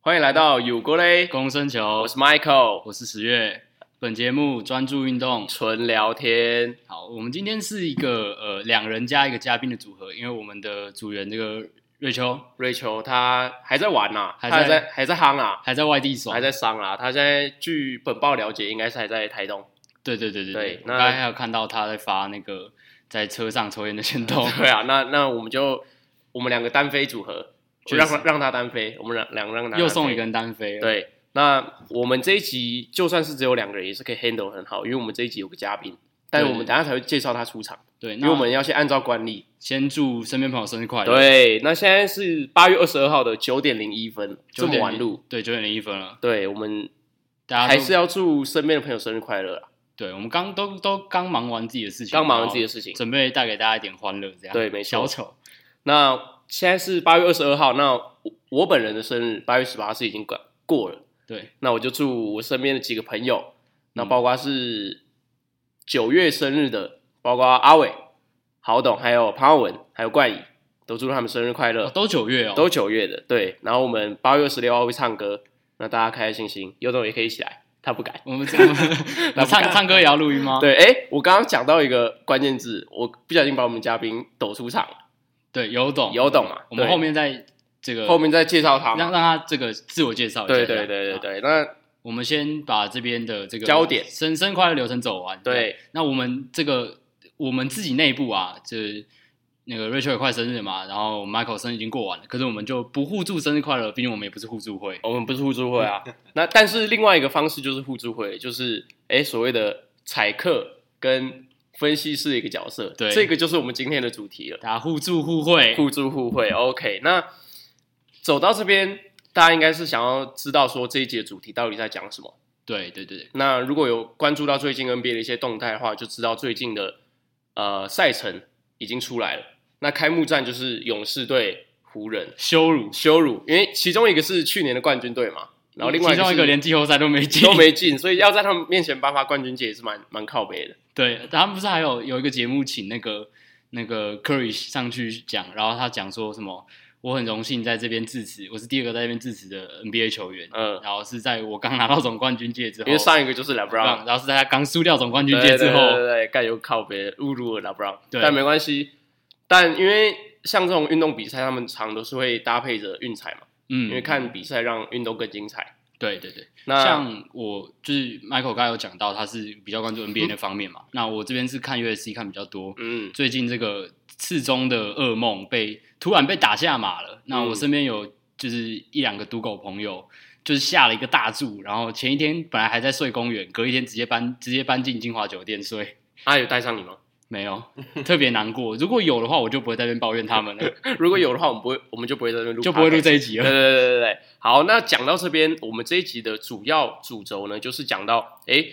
欢迎来到有国嘞，公生球，我是 Michael，我是十月。本节目专注运动，纯聊天。好，我们今天是一个呃两人加一个嘉宾的组合，因为我们的组员这个瑞秋，瑞秋他还在玩呐、还还在在还在夯啊，还在外地爽，还在伤啊。他现在据本报了解，应该是还在台东。对对对对对刚才还有看到他在发那个在车上抽烟的行动，对啊，那那我们就我们两个单飞组合，就让他让他单飞，我们两两个让他又送一个人单飞，，对，那我们这一集就算是只有两个人，也是可以 handle 很好，因为我们这一集有个嘉宾，但是我们等下才会介绍他出场，对，因为我们要先按照惯例。先祝身边朋友生日快乐，，对，那现在是八月二十二号的九点零一分，这么晚录，，对，九点零一分了，对我们大家还是要祝身边的朋友生日快乐啦，对，我们刚都都刚忙完自己的事情，刚忙完自己的事情。准备带给大家一点欢乐，这样对没错小丑，那现在是八月二十二号，那我我本人的生日八月十八是已经过过了，对，那我就祝我身边的几个朋友，那嗯包括是九月生日的，包括阿伟、郝董，还有潘浩文，还有冠宇，都祝他们生日快乐。哦都九月哦，都九月的，对。然后我们八月二十六号会唱歌，那大家开开心心，有种也可以一起来，他不敢。我们这样，我唱唱歌也要录音吗？对，哎，我刚刚讲到一个关键字，我不小心把我们嘉宾抖出场了，对，有懂有懂嘛？我们后面再这个后面再介绍他。让让他这个自我介绍一下。对对对，那我们先把这边的这个焦点生生快乐流程走完。对，那我们这个我们自己内部啊，就是那个 Rachel 也快生日嘛，然后 Michael 生日已经过完了，可是我们就不互助生日快乐，毕竟我们也不是互助会。我们不是互助会啊。那但是另外一个方式就是互助会，就是哎所谓的采客跟分析师的一个角色。对这个就是我们今天的主题了。大家互助互惠，互助互惠。OK，那走到这边，大家应该是想要知道说这一节主题到底在讲什么。对对对，那如果有关注到最近 NBA 的一些动态的话，就知道最近的呃赛程已经出来了。那开幕战就是勇士对湖人，羞辱，羞辱，因为其中一个是去年的冠军队嘛，然后另外其中一是个连季后赛都没进，都没进，所以要在他们面前颁发冠军戒也是蛮蛮靠背的。对，他们不是还有有一个节目请那个那个 Curry 上去讲，然后他讲说什么？我很荣幸在这边致辞，我是第二个在这边致辞的 NBA 球员。嗯，然后是在我刚拿到总冠军戒之后，因为上一个就是 LeBron，然后是在他刚输掉总冠军对戒之后，对对对，盖有靠别侮辱了 LeBron，对但没关系。但因为像这种运动比赛，他们常都是会搭配着运彩嘛，嗯，因为看比赛让运动更精彩。对对对，那像我就是 Michael 刚才有讲到，他是比较关注 NBA 那方面嘛，那我这边是看 UFC 看比较多，嗯，最近这个次中的噩梦被突然被打下马了。那我身边有就是一两个赌狗朋友，就是下了一个大注，然后前一天本来还在睡公园，隔一天直接搬直接搬进金华酒店睡。啊，有带上你吗？没有，特别难过。如果有的话，我就不会在这边抱怨他们了，如果有的话，我们不会，我们就不会在这边录，就不会录这一集了。对对对对对对，好，那讲到这边，我们这一集的主要主轴呢，就是讲到诶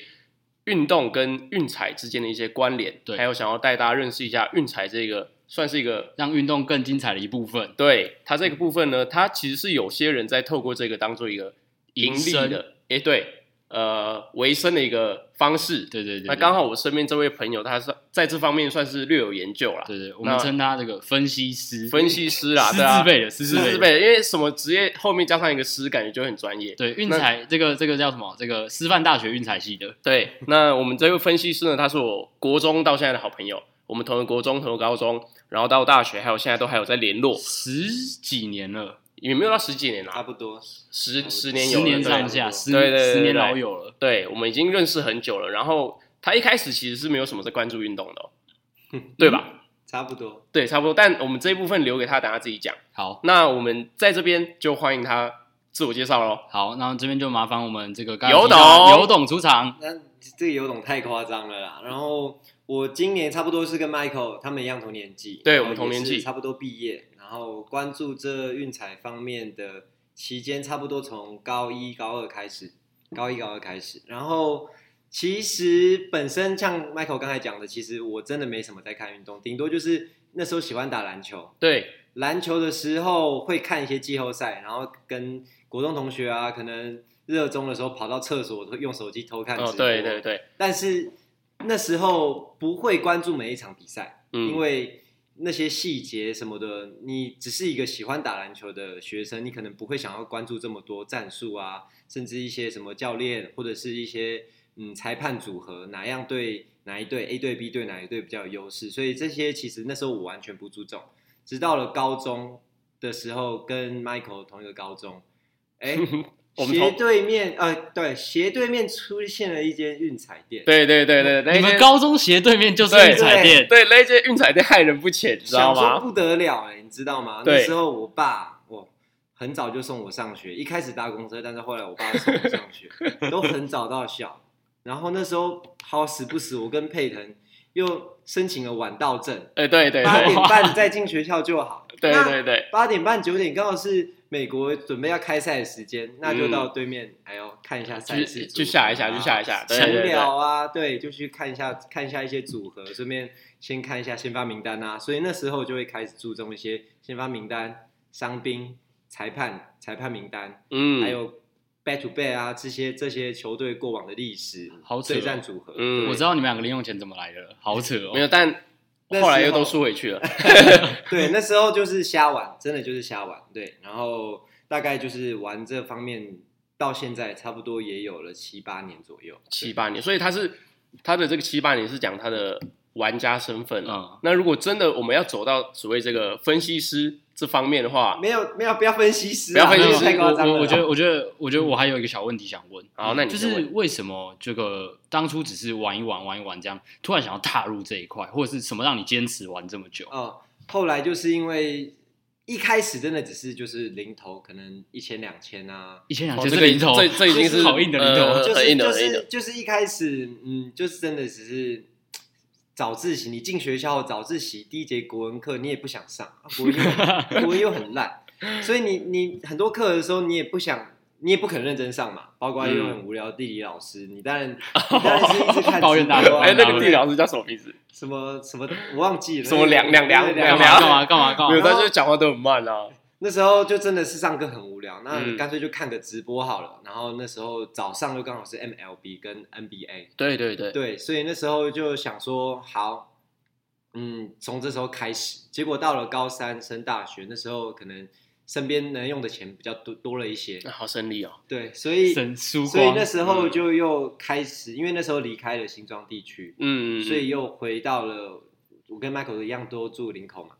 运动跟运彩之间的一些关联，对还有想要带大家认识一下运彩这个算是一个让运动更精彩的一部分。对它这个部分呢，它其实是有些人在透过这个当做一个盈利的，诶，对，呃，维生的一个方式。对对对，那刚好我身边这位朋友，他是在这方面算是略有研究啦，对对，我们称他这个分析师，分析师啦，师对啊字，辈的，师字辈的。师字辈的，因为什么职业后面加上一个师，感觉就很专业。对，运彩这个这个叫什么？这个师范大学运彩系的。对，那我们这位分析师呢，他是我国中到现在的好朋友，我们同个国中，同个高中，然后到大学，还有现在都还有在联络，十几年了，也没有到十几年了，差不多。十十年有十年上下，十对对十年老友了。对，我们已经认识很久了。然后他一开始其实是没有什么在关注运动的、哦，对吧？差不多，对，差不多。但我们这一部分留给他，等他自己讲。好，那我们在这边就欢迎他自我介绍喽。好，那这边就麻烦我们这个刚才有提到懂有懂出场。那这个有种太夸张了啦。然后我今年差不多是跟 Michael 他们一样同年纪，对我们同年纪差不多毕业，然后关注这运彩方面的期间，差不多从高一高二开始，高一高二开始，然后。其实本身像 Michael 刚才讲的，其实我真的没什么在看运动，顶多就是那时候喜欢打篮球，对，篮球的时候会看一些季后赛，然后跟国中同学啊，可能热衷的时候跑到厕所用手机偷看直播。哦，对对对，但是那时候不会关注每一场比赛，嗯，因为那些细节什么的，你只是一个喜欢打篮球的学生，你可能不会想要关注这么多战术啊，甚至一些什么教练或者是一些嗯裁判组合，哪样对哪一队 A 队 B 队哪一队比较有优势，所以这些其实那时候我完全不注重，直到了高中的时候跟 Michael 同一个高中，哎。我们同对面，呃，对，斜对面出现了一间运彩店。对对对对，那你们间高中斜对面就是对运彩店，对那间运彩店害人不浅，你知道吗？想说不得了哎、你知道吗？对那时候我爸，我很早就送我上学，一开始搭公车，但是后来我爸送我上学，都很早到校。然后那时候好死不死，我跟佩腾又申请了晚到证，哎，对对八点半再进学校就好。对对对，八点半九点刚好是美国准备要开赛的时间，那就到对面，哎呦看一下赛事，去下一下，去下一下，对对闲对。对聊啊，对，就去看一下看一下一些组合，顺便先看一下先发名单啊，所以那时候就会开始注重一些先发名单、伤兵、裁判、裁判名单，嗯，还有 back to back 啊这些这些球队过往的历史、好扯哦。对战组合，嗯。我知道你们两个零用钱怎么来的，好扯哦。没有，但后来又都输回去了。对，那时候就是瞎玩，真的就是瞎玩。对，然后大概就是玩这方面，到现在差不多也有了七八年左右。七八年，所以他是他的这个七八年是讲他的玩家身份啊。嗯，那如果真的我们要走到所谓这个分析师这方面的话，没有没有，不要分析师啊，不要分析师太夸张了。我我觉得，我觉得，我觉得我还有一个小问题想问，好，那你就是为什么这个当初只是玩一玩、玩一玩这样，突然想要踏入这一块，或者是什么让你坚持玩这么久？哦，后来就是因为一开始真的只是就是零头，可能一千两千啊，一千两哦这个千是零头，这这已经是好硬的零头。呃就是就是就是一开始，嗯，就是真的只是早自习，你进学校早自习第一节国文课你也不想上，啊国文又很 国文又很烂，所以你你很多课的时候你也不想。你也不肯认真上嘛，包括又很无聊的地理老师，你当然 你当然是一直看抱怨大直播啊哎，那个地理老师叫什么名字？什么什么我忘记了，什么两两两对两干嘛干嘛干嘛有，嘛？他就是讲话都很慢啊。那时候就真的是上课很无聊，那嗯。干脆就看个直播好了。然后那时候早上又刚好是 MLB 跟 NBA，对对对，对，所以那时候就想说好，嗯，从这时候开始。结果到了高三升大学，那时候可能身边能用的钱比较多多了一些，那好省力哦。对，所以神输所以那时候就又开始，因为那时候离开了新庄地区，嗯，嗯所以又回到了我跟 Michael 一样都住林口嘛，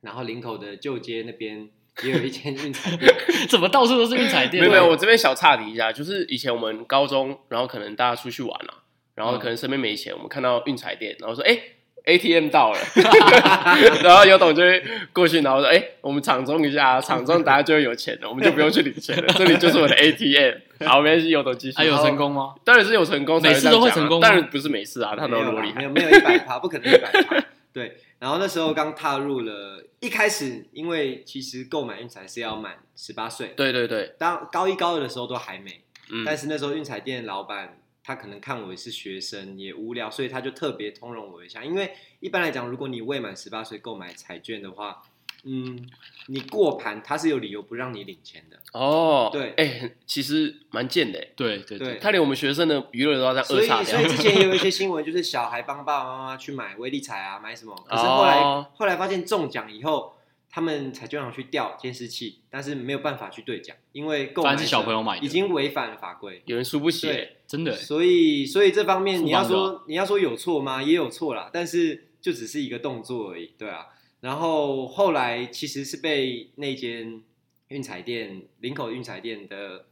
然后林口的旧街那边也有一间运彩店。怎么到处都是运彩店？没有没有，我这边小岔题一下，就是以前我们高中，然后可能大家出去玩啊，然后可能身边没钱，我们看到运彩店，然后说哎。ATM 到了 然后有董就会过去，然后说：“哎、我们场中一下，场中大家就会有钱了，我们就不用去领钱了，这里就是我的 ATM。”好，没关系，有董继续。还有成功吗？当然是有成功才每次都会成功吗当然不是每次啊，他都有多厉害。没有没有一百趴，不可能一百趴。对，然后那时候刚踏入了，一开始因为其实购买运彩是要满十八岁，对对对，当高一高二的时候都还没，嗯，但是那时候运彩店老板他可能看我是学生也无聊，所以他就特别通融我一下。因为一般来讲，如果你未满十八岁购买彩券的话，嗯，你过盘他是有理由不让你领钱的。哦，对哎、其实蛮贱的，对对对他连我们学生的娱乐都要这样所以，扼杀掉。所以之前也有一些新闻，就是小孩帮爸爸妈妈去买威力彩啊，买什么？可是后来、哦后来发现中奖以后，他们彩券行去调监视器，但是没有办法去兑奖，因为购买是小朋友买的已经违反了法规。有人输不起，对，真的所以所以这方面你要说你要说有错吗？也有错啦，但是就只是一个动作而已，对啊。然后后来其实是被那间运彩店林口运彩店的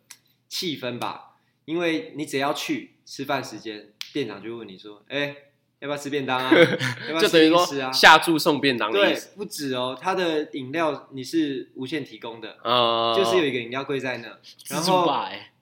气氛吧，因为你只要去吃饭时间，店长就会问你说：“哎、要不要吃便当啊？要不要吃就等于说？”下注送便当对。，不止哦，他的饮料你是无限提供的，呃，就是有一个饮料柜在那，然后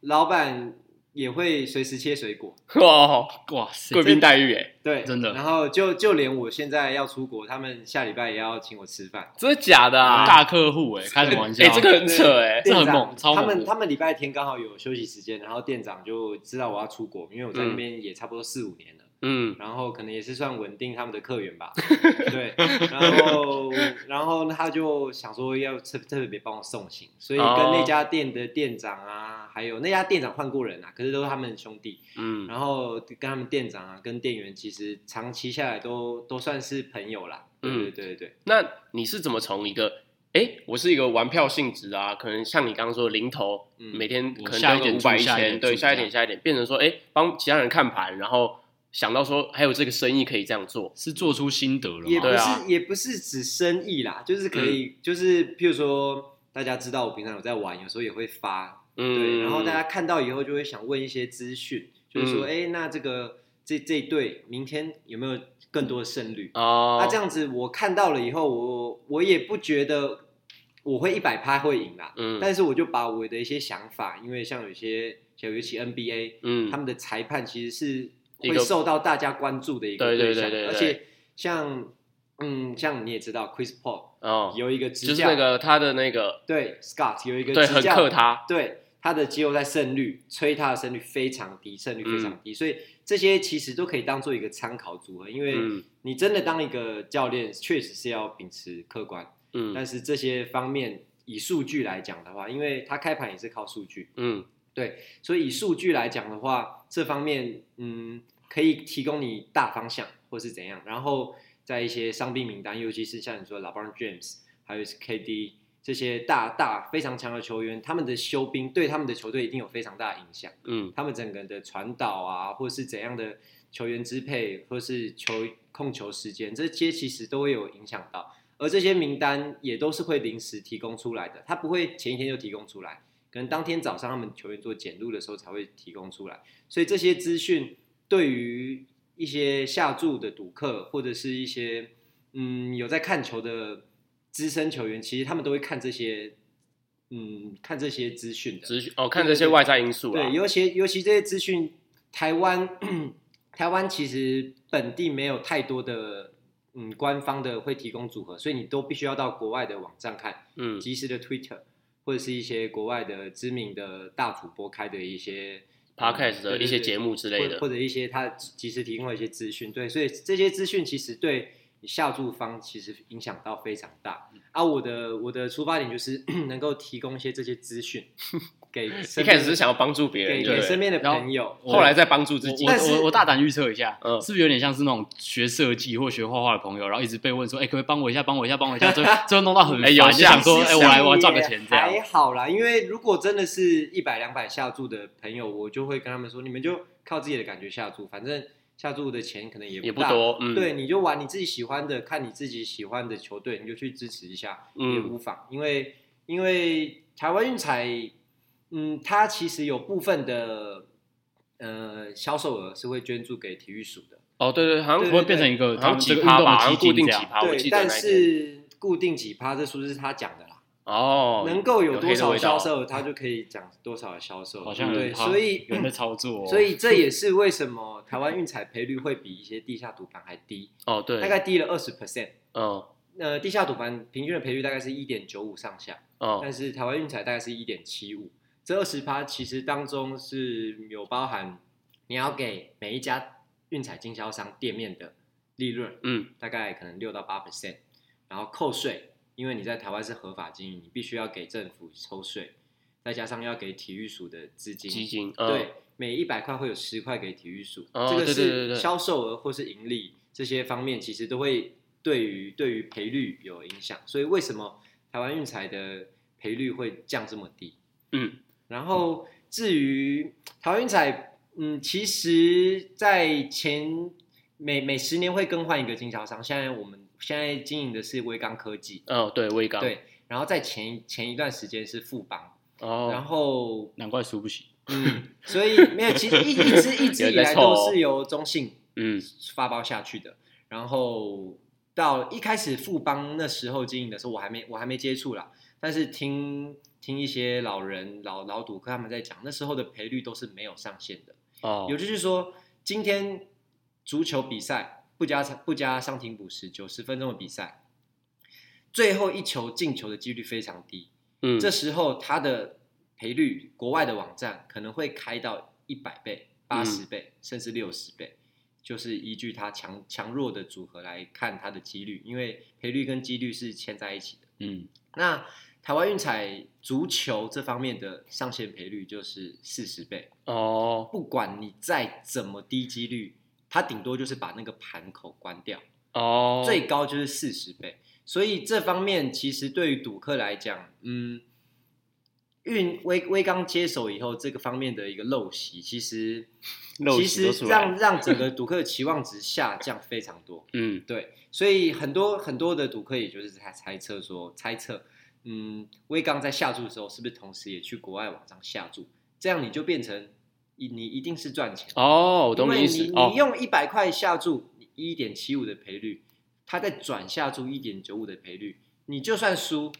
老板也会随时切水果。哇，哇塞贵，宾待遇哎，对，真的然后就就连我现在要出国，他们下礼拜也要请我吃饭。真的假的啊？大客户哎，开什么玩笑？哎，这个很扯哎，这很猛超猛他们他们礼拜天刚好有休息时间，然后店长就知道我要出国，因为我在那边也差不多四五年了，嗯，然后可能也是算稳定他们的客源吧。对，然后然后他就想说要特特别帮我送行，所以跟哦那家店的店长啊，还有那家店长换过人啊，可是都是他们兄弟。嗯，然后跟他们店长啊，跟店员其实长期下来都都算是朋友啦。对嗯对对对，那你是怎么从一个哎，我是一个玩票性质啊，可能像你刚刚说的零头，嗯每天可能下一点五百一千，对，下一点下一点变成说哎，帮其他人看盘，然后想到说还有这个生意可以这样做，是做出心得了也不吗？对啊是也不是指生意啦，就是可以，就是譬如说大家知道我平常有在玩，有时候也会发，对，嗯，然后大家看到以后就会想问一些资讯，就是说，嗯。哎、那这个这这一队明天有没有更多的胜率？哦，那这样子我看到了以后，我我也不觉得我会一百趴会赢啦，嗯。但是我就把我的一些想法，因为像有些像尤其 NBA，嗯他们的裁判其实是会受到大家关注的一个对对对象，对对对而且像嗯，像你也知道，Chris Paul 哦，有一个执就是，那个他的那个对 Scott 有一个对很执教克他，对他的肌肉在胜率，吹他的胜率非常低，胜率非常嗯。低，所以这些其实都可以当做一个参考组合。因为嗯。你真的当一个教练，确实是要秉持客观，嗯。但是这些方面以数据来讲的话，因为他开盘也是靠数据，嗯。对所以以数据来讲的话，这方面嗯可以提供你大方向或是怎样，然后在一些伤病名单，尤其是像你说的 LeBron James 还有是 KD 这些大大非常强的球员，他们的休兵对他们的球队一定有非常大的影响，嗯他们整个的传导啊，或是怎样的球员支配，或是球控球时间，这些其实都会有影响到。而这些名单也都是会临时提供出来的，他不会前一天就提供出来，可能当天早上他们球员做检录的时候才会提供出来。所以这些资讯对于一些下注的赌客，或者是一些嗯有在看球的资深球员，其实他们都会看这些嗯看这些资讯的。资讯哦，看这些外在因素啦对，，尤其尤其这些资讯，台湾台湾其实本地没有太多的嗯官方的会提供组合，所以你都必须要到国外的网站看，嗯。及时的 Twitter 或者是一些国外的知名的大主播开的一些 podcast 的一些节目之类的。或或者一些他及时提供的一些资讯，对，所以这些资讯其实对你下注方其实影响到非常大。啊，我的我的出发点就是 能够提供一些这些资讯 给一身边开始是想要帮助别人，给对不对？身边的然后朋友，我后来再帮助自己，我我但是我我大胆预测一下，嗯是不是有点像是那种学设计或学画画的朋友，然后一直被问说，哎、可不可以帮我一下，帮我一下，帮我一下，最后 最后弄到很烦，哎有就想说，哎、像我来我要赚个钱这样还样。好啦，因为如果真的是一百两百下注的朋友，我就会跟他们说，你们就靠自己的感觉下注，反正下注的钱可能也不多，嗯，对，你就玩你自己喜欢的，看你自己喜欢的球队，你就去支持一下，嗯也无妨。因为因为台湾运彩，嗯，它其实有部分的呃销售额是会捐助给体育署的，哦，对对，好像不会变成一个好像他们这个运几趴吧，动的基好像固定金这样。几趴，我对，但是固定几趴，这数字是他讲的啦。哦，能够有多少的销售，他就可以讲多少的销售。好像对，所以有人在操作、哦，所以这也是为什么台湾运彩赔率会比一些地下赌盘还低，哦，对，大概低了二十 percent。嗯呃，地下赌盘平均的赔率大概是一点九五上下，哦但是台湾运彩大概是一点七五。这二十趴其实当中是有包含你要给每一家运彩经销商店面的利润，嗯大概可能六到八 percent，然后扣税，因为你在台湾是合法经营，你必须要给政府抽税，再加上要给体育署的资金，基金，嗯对，每一百块会有十块给体育署，哦这个是销售额或是盈利这些方面，其实都会对于对于赔率有影响。所以为什么台湾运彩的赔率会降这么低？嗯然后至于台湾运彩，嗯，其实在前每每十年会更换一个经销商，现在我们现在经营的是威刚科技，哦，对，威刚，，对，然后在前前一段时间是富邦，哦然哦，后难怪输不起。嗯，所以没有，其实一一直一直以来都是由中信嗯发包下去的。然后到一开始富邦那时候经营的时候，我还没我还没接触啦，但是听听一些老人老老赌客他们在讲，那时候的赔率都是没有上限的。哦，有就是说，今天足球比赛不加不加上停补时，九十分钟的比赛，最后一球进球的几率非常低。嗯，这时候他的赔率，国外的网站可能会开到一百倍、八十倍，甚至六十倍，就是依据他强强弱的组合来看他的几率，因为赔率跟几率是牵在一起的。嗯，那台湾运彩足球这方面的上限赔率就是四十倍，哦，不管你再怎么低几率，它顶多就是把那个盘口关掉，哦，最高就是四十倍。所以这方面其实对于赌客来讲，嗯，运威威刚接手以后，这个方面的一个陋习，其实其实让让整个赌客的期望值下降非常多。嗯对，所以很多很多的赌客也就是在猜测说，猜测，嗯，威刚在下注的时候，是不是同时也去国外网上下注？这样你就变成你你一定是赚钱。哦，我因为懂你意思哦，你你用一百块下注一点七五的赔率，他再转下注一点九五的赔率，你就算输，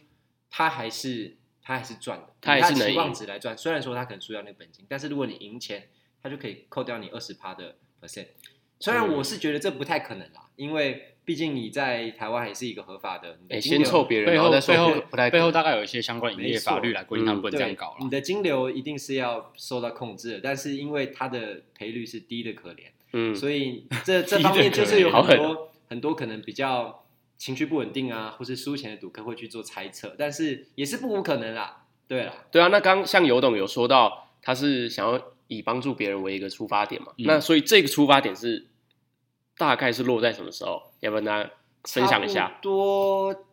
他还是他还是赚的，他还是能以期望值来赚。虽然说他可能输掉那个本金，但是如果你赢钱，他就可以扣掉你二十趴的 percent。虽然嗯我是觉得这不太可能啦，因为毕竟你在台湾还是一个合法的，你的哎，先凑别人，背然再说后背后不太可能背后大概有一些相关营业法律来规定他们不能这样对搞，了。你的金流一定是要受到控制的，但是因为它的赔率是低的可怜，嗯，所以这 这方面就是有很多很多可能比较情绪不稳定啊，或是输钱的赌客会去做猜测，但是也是不无可能啦。对啦，对啊，那刚像尤董有说到，他是想要以帮助别人为一个出发点嘛，嗯那所以这个出发点是大概是落在什么时候？要不然大家分享一下？多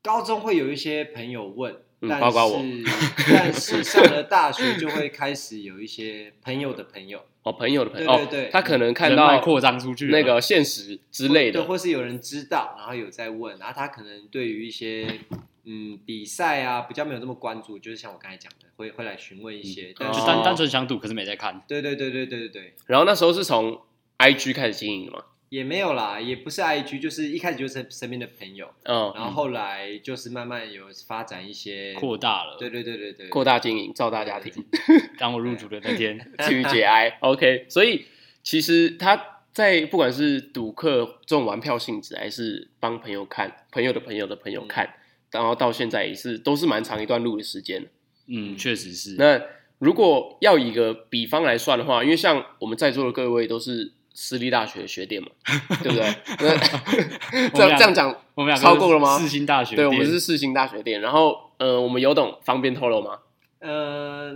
高中会有一些朋友问，但是嗯包括我。但是上了大学就会开始有一些朋友的朋友。哦，朋友的朋友，对对对。哦，他可能看到扩张出去那个现实之类对，的，或是有人知道，然后有在问，然后他可能对于一些嗯比赛啊比较没有那么关注，就是像我刚才讲的，会会来询问一些，但是哦就单单纯想赌，可是没在看。对对对对对对对，然后那时候是从 IG 开始经营的嘛，也没有啦，也不是 IG，就是一开始就是身边的朋友，嗯，然后后来就是慢慢有发展一些扩，大了，对对对对对，扩大经营，造大家庭，当我入主的那天，至于节哀，OK，所以其实他在不管是赌客这种玩票性质，还是帮朋友看朋友的朋友的朋友嗯。看，然后到现在也是都是蛮长一段路的时间。嗯，确实是。那如果要以一个比方来算的话，因为像我们在座的各位都是私立大学的学弟嘛，对不对？那 这样这样讲，我们两个超过了吗四星大学对，我店们是四星大学店。然后呃，我们有懂方便透露吗？呃，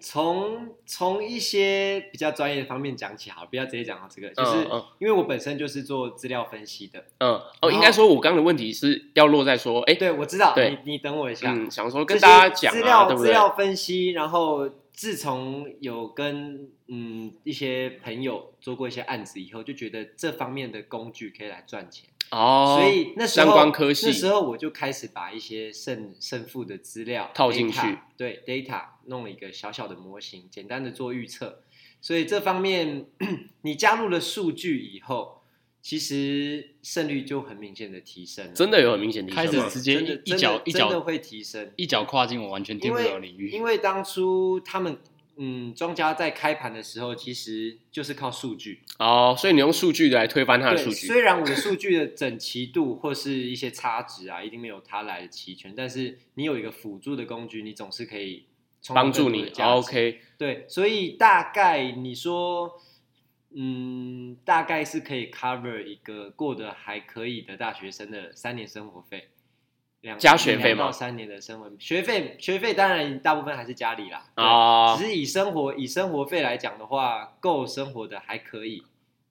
从从一些比较专业的方面讲起好了，不要直接讲到这个，就是嗯嗯因为我本身就是做资料分析的，嗯，哦，应该说我刚刚的问题是要落在说，哎，对我知道，对你你等我一下，嗯，想说跟大家讲啊，资料？资料分析，然后自从有跟嗯一些朋友做过一些案子以后，就觉得这方面的工具可以来赚钱，哦，所以那时候相关科系那时候我就开始把一些胜胜负的资料套进去 data，对 data 弄了一个小小的模型，简单的做预测。所以这方面 你加入了数据以后，其实胜率就很明显的提升了，真的有很明显提升吗开始直接真的一一脚一脚真的真的会提升。一脚跨进我完全听不了的领域。因为当初他们嗯庄家在开盘的时候，其实就是靠数据。哦，所以你用数据来推翻他的对，数据，虽然我的数据的整齐度或是一些差值啊，一定没有它来的齐全，但是你有一个辅助的工具，你总是可以帮助你更多的价值。OK，对，所以大概你说。嗯，大概是可以 cover 一个过得还可以的大学生的三年生活费，两加学费吗？到三年的生活学费，学费当然大部分还是家里啦，对啊只是以生活以生活费来讲的话，够生活的还可以，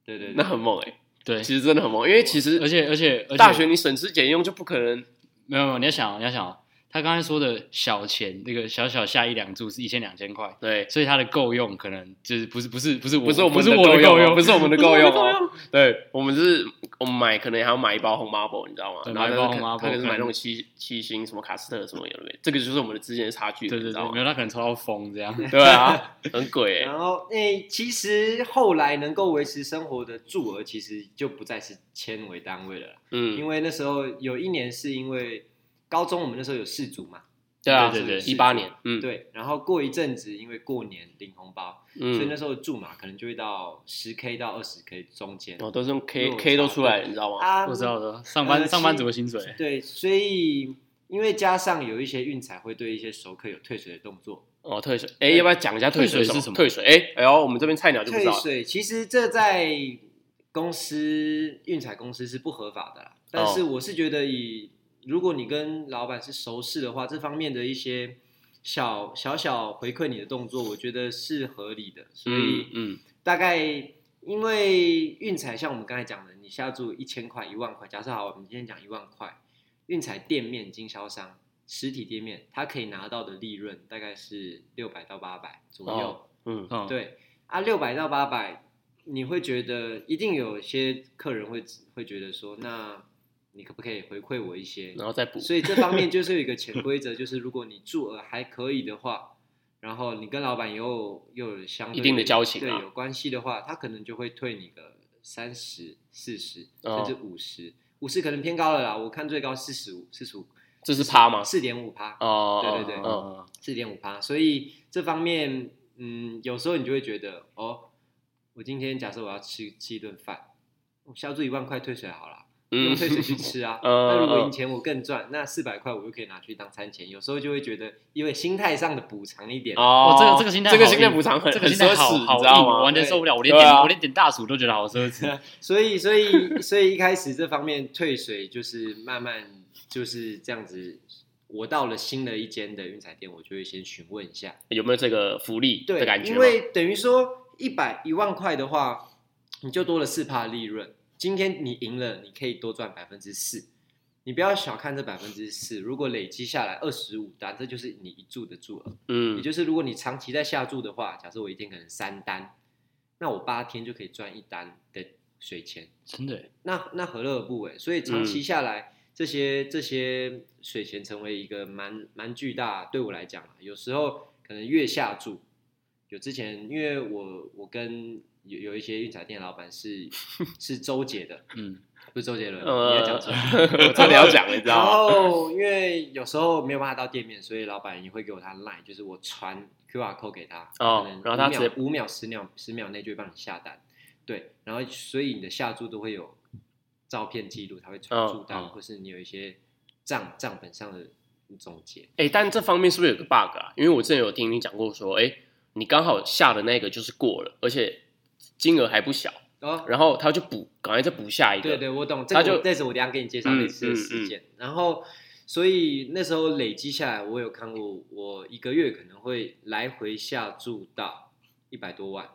对对对，那很猛哎，对，其实真的很猛，因为其实而且而且而且大学你省吃俭用就不可能没有没有，你要想你要想，他刚才说的小钱，那个小小下一两注是一千两千块，对，所以他的够用可能就是不是不是不是我不是我们是的够用哦，我的够用，不是我们的够用对，我们是我们买可能还要买一包红 marble，你知道吗？对然后买一包红他 Marble 他可能是买那种七七星什么卡斯特什么有没有，这个就是我们的之间的差距，对对对，没有他可能抽到风这样。对啊，很鬼哎，然后诶、其实后来能够维持生活的住额，其实就不再是千为单位了，嗯，因为那时候有一年是因为高中我们那时候有四组嘛，对啊，对对对一八年，嗯。对，然后过一阵子因为过年领红包，所以那嗯，时候住嘛，可能就会到十 K 到二十 K 中间。哦，都是用 K K 都出来了，你知道吗？啊我知道的，上班呃上班其族的薪水，对，所以因为加上有一些运彩会对一些熟客有退水的动作，哦，退水，哎，要不要讲一下退水退水是什么？退水，哎，哎呦，我们这边菜鸟就不知道，退水其实这在公司运彩公司是不合法的啦。但是哦。我是觉得以如果你跟老板是熟识的话，这方面的一些小小小回馈你的动作，我觉得是合理的。所以嗯嗯，大概因为运彩像我们刚才讲的，你下注一千块、一万块，假设好，我们今天讲一万块，运彩店面经销商实体店面，他可以拿到的利润大概是六百到八百左右。哦嗯，嗯，，对啊，六百到八百，你会觉得一定有些客人会会觉得说，那你可不可以回馈我一些？然后再补，所以这方面就是有一个潜规则，就是如果你注额还可以的话，然后你跟老板又又有相对一定的交情啊对有关系的话，他可能就会退你个三十、四十，哦甚至五十。五十可能偏高了啦，我看最高四十五、四十五，这是趴吗？四点五趴，哦，对对对嗯，四点五趴。所以这方面，嗯，有时候你就会觉得，哦，我今天假设我要吃吃一顿饭，我消住一万块退水好了。退水去吃啊。嗯那如果嗯赢钱我更赚，那四百块我就可以拿去当餐钱。有时候就会觉得，因为心态上的补偿一点。哦哦，这个这个心态这个心态补偿很很奢侈，好好硬，你知道吗？我完全受不了。我连点我连点大薯都觉得好奢侈。所以，所以，所以一开始这方面退水就是慢慢就是这样子。我到了新的一间的运彩店，我就会先询问一下，有没有这个福利对的感，觉因？为等于说一百一万块的话，你就多了四趴利润。今天你赢了，你可以多赚百分之四。你不要小看这百分之四，如果累积下来二十五单，这就是你一注的注额。嗯也嗯，就是如果你长期在下注的话，假设我一天可能三单，那我八天就可以赚一单的水钱。真的，那那何乐而不为？所以长期下来，这些这些水钱成为一个蛮蛮巨大，对我来讲啊，有时候可能月下注，有之前因为我我跟有有一些运彩店老板是 是周杰的，嗯，不是周杰伦，呃你要讲错。我差点要讲了，你知然道吗？后因为有时候没有办法到店面，所以老板也会给我他 line，就是我传 QR code 给他，哦可能然后他直接五秒十秒十秒内就会帮你下单，对，然后所以你的下注都会有照片记录，他会传嗯注单，嗯或是你有一些账账本上的总结。哎，但这方面是不是有个 bug 啊？因为我之前有听你讲过说，哎，你刚好下的那个就是过了，而且金额还不小，哦，然后他就补，赶快再补下一个。对对，我懂，这他就这次我等下给你介绍嗯类似的事件。然后，所以那时候累积下来，我有看过，我一个月可能会来回下注到一百多万。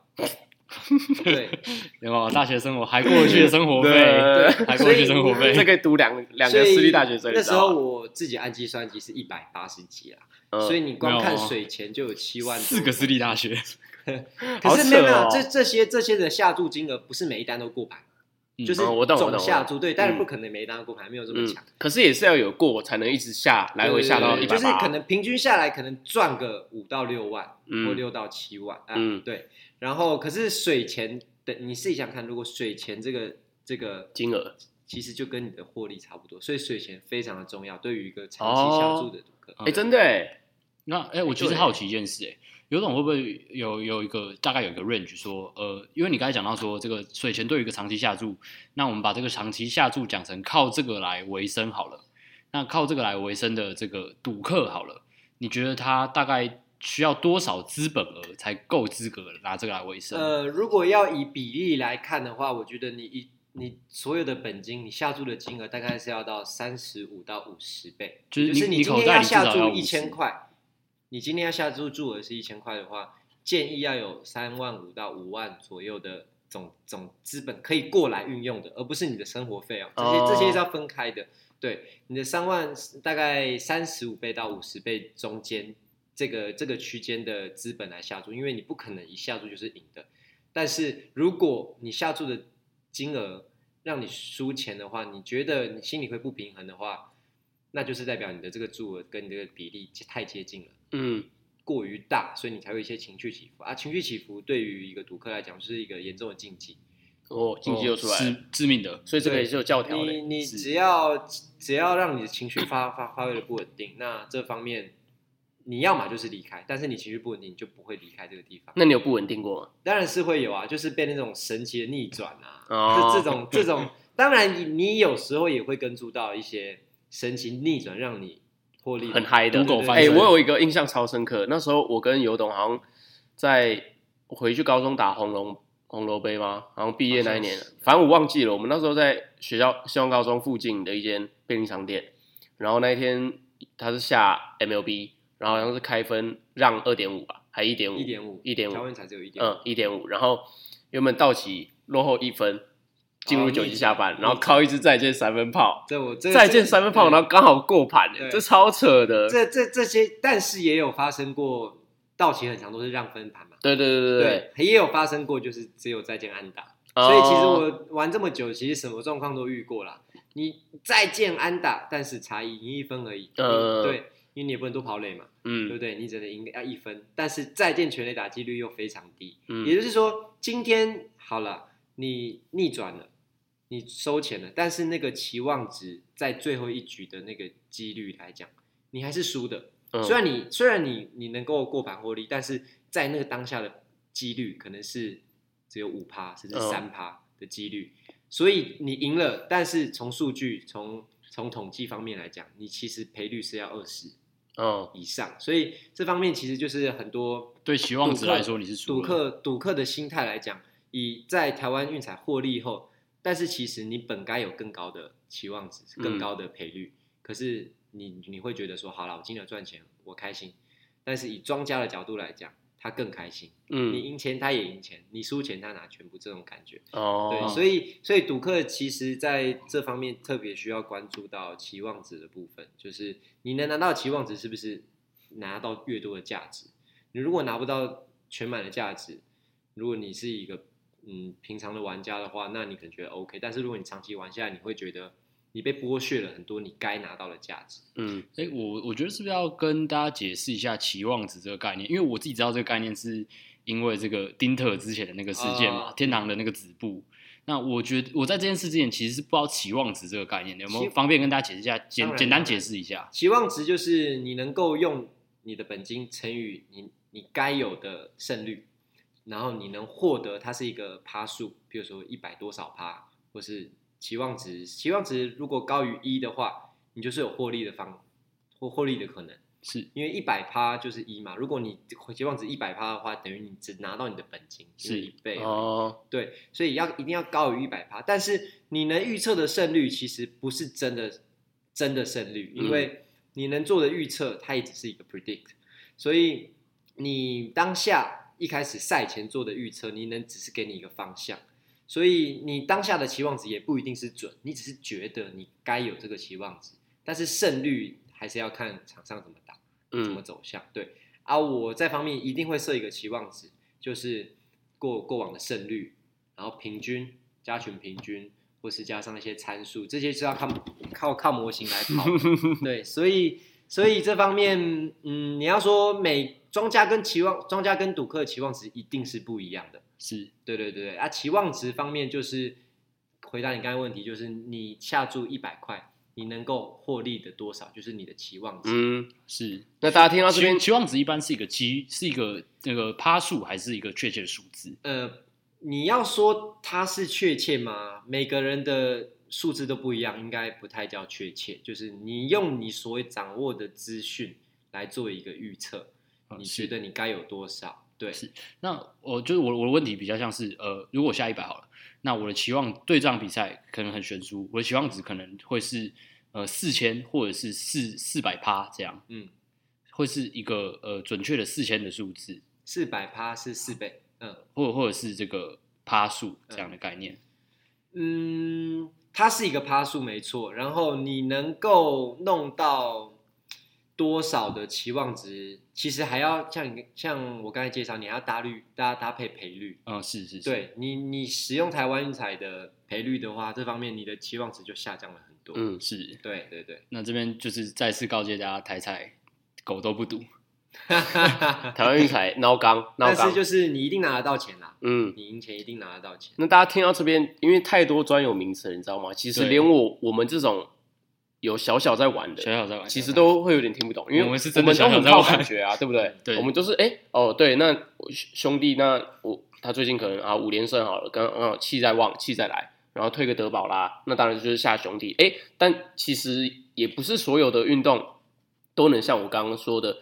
对，有没有大学生活还过得去的生活费，对还过得去生活费这。可以读两两个私立大学生。那时候我自己按计算机是一百八十几啊，嗯所以你光看水钱就有七万。四个私立大学，可是没有没有哦，这这些这些的下注金额不是每一单都过盘，嗯就是哦我懂总下注对，但是嗯不可能每一单都过盘，没有这么嗯强。，可是也是要有过才能一直下，来回下到一百八。就是可能平均下来可能赚个五到六万，嗯或六到七万啊，嗯对。然后可是水钱的，你试一想看，如果水钱这个这个金额其实就跟你的获利差不多，所以水钱非常的重要，对于一个长期下注的赌客。哦哎，真的哎，那哎、我其实好奇一件事、哎，有种会不会有有一个大概有一个 range 说，呃，因为你刚才讲到说这个水钱对于一个长期下注，那我们把这个长期下注讲成靠这个来维生好了，那靠这个来维生的这个赌客好了，你觉得他大概需要多少资本额才够资格拿这个来维生？呃，如果要以比例来看的话，我觉得你一你所有的本金，你下注的金额大概是要到三十五到五十倍，就是就是你今天要下注一千块，你今天要下注注额是一千块的话，建议要有三万五到五万左右的总总资本可以过来运用的，而不是你的生活费哦，这些、哦这些是要分开的。对，你的三万大概三十五倍到五十倍中间这个这个区间的资本来下注，因为你不可能一下注就是赢的。但是如果你下注的金额让你输钱的话，你觉得你心里会不平衡的话，那就是代表你的这个注额跟你这个比例太接近了。嗯，过于大，所以你才会有一些情绪起伏啊。情绪起伏对于一个赌客来讲，就是一个严重的禁忌。哦，禁忌又出来了，致致命的，所以这个也是有教条的你。你只要只要让你的情绪发发发挥的不稳定，那这方面你要么就是离开，但是你情绪不稳定，你就不会离开这个地方。那你有不稳定过吗？当然是会有啊，就是被那种神奇的逆转啊，哦这这种这种，当然你你有时候也会跟注到一些神奇逆转，让你获利很嗨的哎、我有一个印象超深刻，那时候我跟尤董好像在回去高中打红龙红楼杯吗？好像毕业那一年反正我忘记了。我们那时候在学校希望高中附近的一间便利商店，然后那一天他是下 MLB，然后好像是开分让二点五吧，还一点五，一点五，一点五只有一点，嗯，一点五。然后原本道奇落后一分，进入九哦逆转局下半，然后靠一支再见三分炮，这我这再见三分炮，然后刚好过盘，这超扯的。这这这些，但是也有发生过，道奇很长都是让分盘嘛，对对对对对，也有发生过就是只有再见安打，哦所以其实我玩这么久，其实什么状况都遇过啦。你再见安打，但是差一赢一分而已，呃嗯对，因为你也不能多跑垒嘛，嗯对不嗯对？你只能赢要一分，但是再见全垒打几率又非常低，嗯也就是说，今天好了，你逆转了，你收钱了，但是那个期望值在最后一局的那个几率来讲，你还是输的。嗯虽然你虽然你你能够过盘获利，但是在那个当下的几率可能是只有五趴甚至嗯三趴的几率，所以你赢了，但是从数据从从统计方面来讲，你其实赔率是要二十嗯以上，所以这方面其实就是很多对期望值来说你是赌客赌客的心态来讲，以在台湾运彩获利后，但是其实你本该有更高的期望值，更高的赔率，可是你你会觉得说，好了，我今年赚钱，我开心，但是以庄家的角度来讲，他更开心，嗯。你嗯赢钱他也赢钱，你输钱他拿全部这种感觉，哦，对，所以所以赌客其实在这方面特别需要关注到期望值的部分，就是你能拿到期望值是不是拿到越多的价值？你如果拿不到全满的价值，如果你是一个嗯平常的玩家的话，那你可能觉得 OK，但是如果你长期玩下来，你会觉得你被剥削了很多你该拿到的价值。嗯哎、我我觉得是不是要跟大家解释一下期望值这个概念？因为我自己知道这个概念是因为这个丁特之前的那个事件嘛，哦天堂的那个止步。那我觉得我在这件事之前其实是不知道期望值这个概念的，有没有方便跟大家解释一下？简简单解释一下。期望值就是你能够用你的本金乘以你你该有的胜率，然后你能获得它是一个趴数，比如说一百多少趴，或是期望值。期望值如果高于一的话，你就是有获利的方或获利的可能，是因为一百趴就是一嘛。如果你期望值一百趴的话，等于你只拿到你的本金是一倍哦，对，所以要一定要高于一百趴，但是你能预测的胜率其实不是真的真的胜率，因为你能做的预测它也只是一个 predict，所以你当下一开始赛前做的预测，你能只是给你一个方向，所以你当下的期望值也不一定是准，你只是觉得你该有这个期望值，但是胜率还是要看场上怎么打。怎么嗯走向。对啊，我在方面一定会设一个期望值，就是过过往的胜率，然后平均加权平均，或是加上一些参数，这些是要靠靠靠模型来跑。对，所以所以这方面，嗯，你要说每庄家跟期望庄家跟赌客的期望值一定是不一样的。是对对对对啊，期望值方面就是回答你刚才问题，就是你下注一百块。你能够获利的多少，就是你的期望值。嗯，是。那大家听到这边期期望值一般是一个基，是一个那个趴数，还是一个确切的数字？呃，你要说它是确切吗？每个人的数字都不一样，应该不太叫确切。就是你用你所掌握的资讯来做一个预测，你觉得你该有多少？对，是那我就是我我的问题比较像是呃，如果下一百好了，那我的期望对这场比赛可能很悬殊，我的期望值可能会是呃四千或者是四四百趴这样，嗯，会是一个呃准确的四千的数字，四百趴是四倍，嗯或者或者是这个趴数这样的概念。嗯，它是一个趴数没错。然后你能够弄到多少的期望值，其实还要像你像我刚才介绍，你还要搭率搭搭配赔率。嗯、是是是，对你，你使用台湾运彩的赔率的话，这方面你的期望值就下降了很多。嗯，是。对对对，那这边就是再次告诫大家，台彩狗都不赌。台湾运彩孬刚孬刚但是，就是你一定拿得到钱啦，嗯，你赢钱一定拿得到钱。那大家听到这边，因为太多专有名词了，你知道吗？其实连我我们这种有小小在玩的，小小在玩，其实都会有点听不懂，因为我们是真的很靠小小在玩感觉啊，对不对？对我们都是哎、哦对，那我兄弟，那我他最近可能啊五连胜好了，刚刚好气在旺，气再来，然后退个德保啦，那当然就是下兄弟。哎，但其实也不是所有的运动都能像我刚刚说的，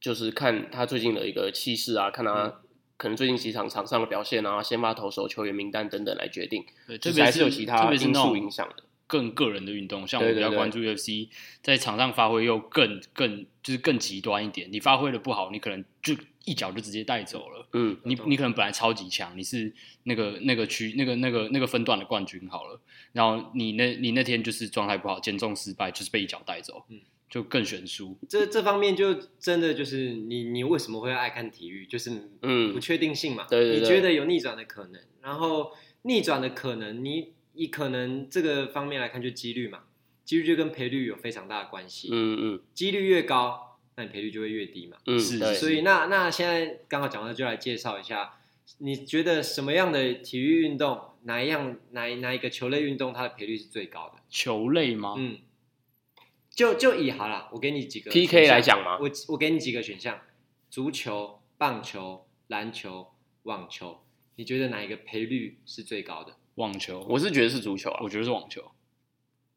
就是看他最近的一个气势啊，看他。嗯可能最近几场场上的表现啊，先发投手、球员名单等等来决定，对，就是还特别是是有其他因素影响的。更个人的运动，像我比较关注 UFC，在场上发挥又更更就是更极端一点。你发挥的不好，你可能就一脚就直接带走了。嗯你你可能本来超级强，你是那个那个区那个那个那个分段的冠军好了，然后你那你那天就是状态不好，减重失败，就是被一脚带走，嗯就更悬殊。这这方面就真的就是你你为什么会爱看体育，就是嗯不嗯确定性嘛。对对对你觉得有逆转的可能，然后逆转的可能，你以可能这个方面来看，就几率嘛，几率就跟赔率有非常大的关系。嗯嗯几率越高，那你赔率就会越低嘛。嗯，是对，所以那那现在刚好讲到，就来介绍一下，你觉得什么样的体育运动，哪一样哪哪一个球类运动，它的赔率是最高的？球类吗？嗯，就就以好了，我给你几个 PK 来讲吗我我给你几个选项：足球、棒球、篮球、网球，你觉得哪一个赔率是最高的？网球，我是觉得是足球啊我，觉得是网球，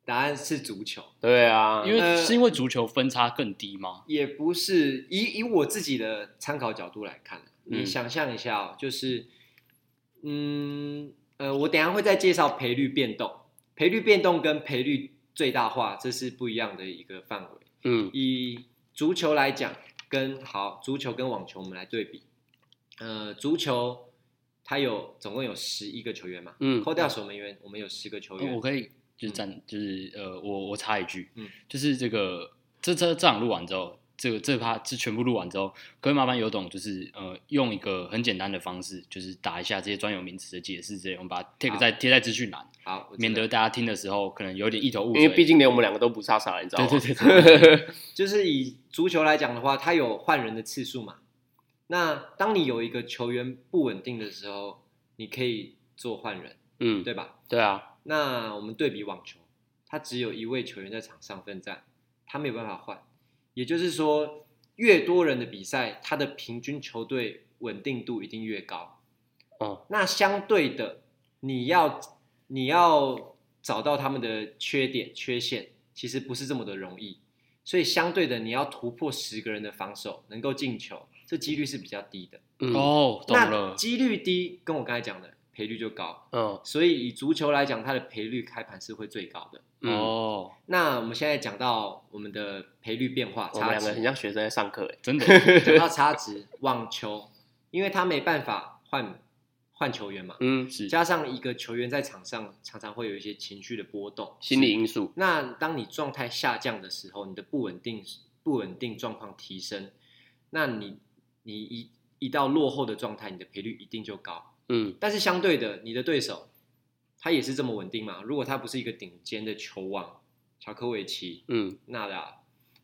答案是足球，对啊，因为呃是因为足球分差更低吗？也不是以以我自己的参考角度来看，你嗯想象一下哦，就是，嗯呃，我等一下会再介绍赔率变动，赔率变动跟赔率最大化这是不一样的一个范围。嗯以足球来讲，跟好足球跟网球我们来对比，呃，足球它有总共有十一个球员嘛，嗯扣掉守门员，我们有十个球员。呃我可以就是站，就是呃，我我插一句，嗯就是这个这这这场录完之后，这个这趴这全部录完之后，可以麻烦有懂就是呃用一个很简单的方式，就是打一下这些专有名词的解释之类，我们把它 take 在贴在资讯栏，好，免得大家听的时候可能有点一头雾水。因为毕竟连我们两个都不差啥，你知道吗？对对对对，就是以足球来讲的话，它有换人的次数嘛。那当你有一个球员不稳定的时候，你可以做换人，嗯，对吧？对啊，那我们对比网球，他只有一位球员在场上奋战，他没有办法换。也就是说，越多人的比赛，他的平均球队稳定度一定越高。哦，那相对的，你要你要找到他们的缺点缺陷，其实不是这么的容易。所以相对的，你要突破十个人的防守，能够进球，这几率是比较低的。嗯。哦，懂那了，几率低，跟我刚才讲的赔率就高。嗯。所以以足球来讲，它的赔率开盘是会最高的。嗯，哦，那我们现在讲到我们的赔率变化，差我们两个很，像学生在上课哎，真的，讲到差值，网球，因为他没办法换换球员嘛，嗯，是。加上一个球员在场上常常会有一些情绪的波动，心理因素，那当你状态下降的时候，你的不稳定不稳定状况提升，那你你一一到落后的状态，你的赔率一定就高。嗯但是相对的，你的对手他也是这么稳定嘛？如果他不是一个顶尖的球王，乔科维奇、嗯纳达尔，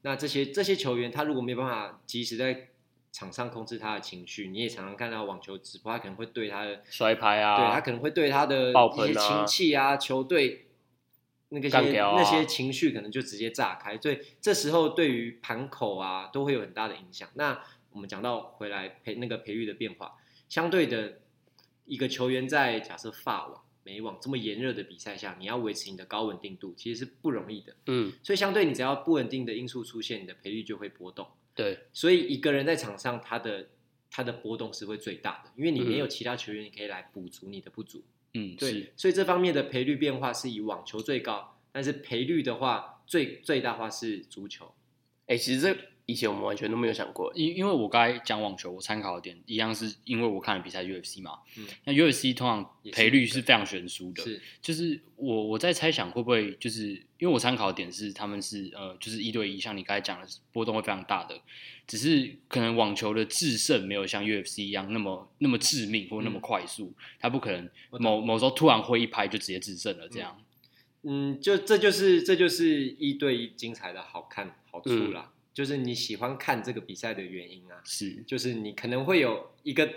那这些这些球员，他如果没有办法及时在场上控制他的情绪，你也常常看到网球直播，他可能会对他的摔拍啊对他啊，可能会对他的一些喷啊情气啊，球队那个些、啊那些情绪可能就直接炸开，所以这时候对于盘口啊都会有很大的影响。那我们讲到回来赔那个赔率的变化，相对的一个球员在假设法网、美网这么炎热的比赛下，你要维持你的高稳定度，其实是不容易的。嗯，所以相对你只要不稳定的因素出现，你的赔率就会波动。对，所以一个人在场上，他的他的波动是会最大的，因为你没有其他球员可以来补足你的不足。嗯，对，，所以这方面的赔率变化是以网球最高，但是赔率的话最最大化是足球。哎，其实这以前我们完全都没有想过，因因为我刚才讲网球，我参考的点一样是因为我看了比赛 UFC 嘛，嗯。那 UFC 通常赔率是非常悬殊的，是，就是我我在猜想会不会就是因为我参考的点是他们是呃就是一对一，像你刚才讲的波动会非常大的，只是可能网球的制胜没有像 UFC 一样那么那么致命或那么嗯。快速，它不可能某某时候突然挥一拍就直接制胜了这样。嗯，就这就是这就是一对一精彩的好看好处啦，就是你喜欢看这个比赛的原因啊，是就是你可能会有一个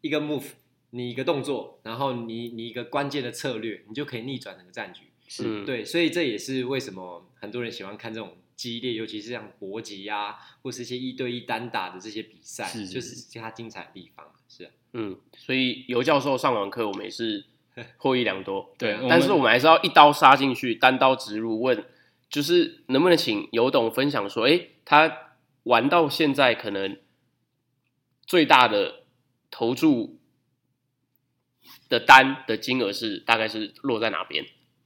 一个 move，你一个动作，然后你你一个关键的策略，你就可以逆转整个战局。是，对，所以这也是为什么很多人喜欢看这种激烈，尤其是像搏击啊，或是一些一对一单打的这些比赛，是是就是它精彩的地方。是啊，嗯，所以尤教授上完课，我们也是 获益良多。对，啊但是我们还是要一刀杀进去，单刀直入问，就是能不能请尤董分享说，哎，他玩到现在可能最大的投注的单的金额是大概是落在哪边？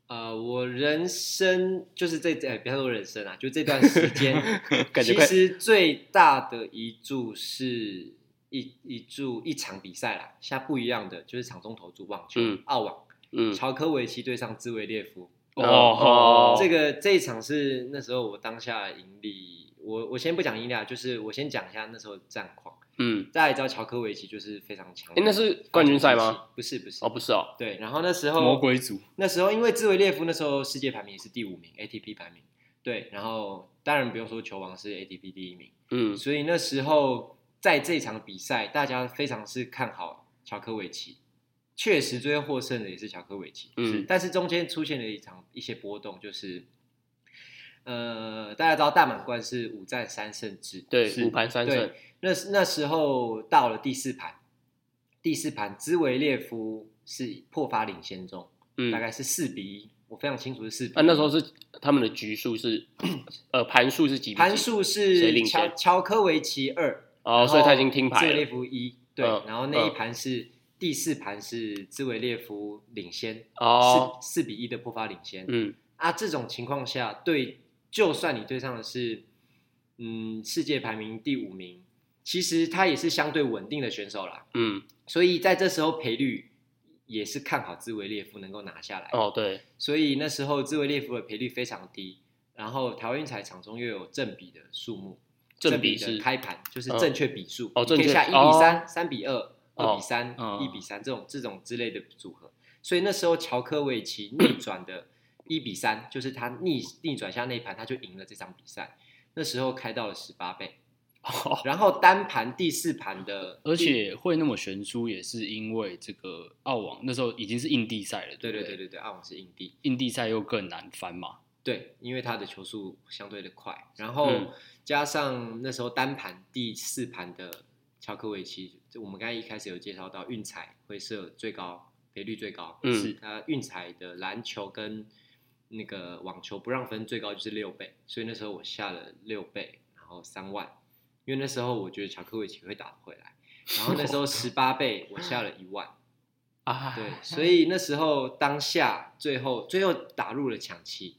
呃，我人生就是这呃，不要说人生啊，就这段时间，感觉其实最大的一注是一一注一场比赛啦，下不一样的就是场中投注网球，嗯澳网，嗯，乔科维奇对上兹维列夫。哦这个这一场是那时候我当下盈利，我我先不讲盈利啊，就是我先讲一下那时候的战况。嗯，大家也知道乔科维奇就是非常强的，诶那是冠军赛吗？不是不是。哦，不是哦，对，然后那时候魔鬼组，那时候因为兹维列夫那时候世界排名也是第五名，ATP 排名，对，然后当然不用说球王是 ATP 第一名，嗯。所以那时候在这场比赛，大家非常是看好乔科维奇，确实最后获胜的也是乔科维奇，嗯但是中间出现了一场一些波动，就是呃，大家知道大满贯是五战三胜制，对，五盘三胜对，，那那时候到了第四盘，第四盘兹维列夫是破发领先中，嗯，大概是四比一，我非常清楚是四比那时候是他们的局数是，呃，盘数是几？盘数谁是乔乔科维奇二，哦，所以他已经听牌兹维列了。夫一，对，嗯然后那一盘是、第四盘是兹维列夫领先，哦，四四比一的破发领先。嗯啊，这种情况下，对，就算你对上的是嗯世界排名第五名，其实他也是相对稳定的选手啦。嗯，所以在这时候赔率也是看好兹维列夫能够拿下来。哦，对，所以那时候兹维列夫的赔率非常低，然后台湾运彩场中又有正比的数目，的正比的开盘就是嗯正确比数，哦你可以下一正确哦比三、三比二、二哦比三、嗯一比三这种这种之类的组合。所以那时候乔科维奇逆 转的一比三，就是他逆逆转下那一盘，他就赢了这场比赛。那时候开到了十八倍，哦，然后单盘第四盘的，而且会那么悬殊，也是因为这个澳网那时候已经是硬地赛了，对对对对对对，澳网是硬地，硬地赛又更难翻嘛。对，因为他的球速相对的快，然后嗯加上那时候单盘第四盘的乔科维奇，就我们刚才一开始有介绍到运彩会设最高赔率最高，嗯是它运彩的篮球跟那个网球不让分最高就是六倍，所以那时候我下了六倍，然后三万，因为那时候我觉得乔科维奇会打得回来，然后那时候十八倍我下了一万。啊，对，所以那时候当下最后最后打入了抢七，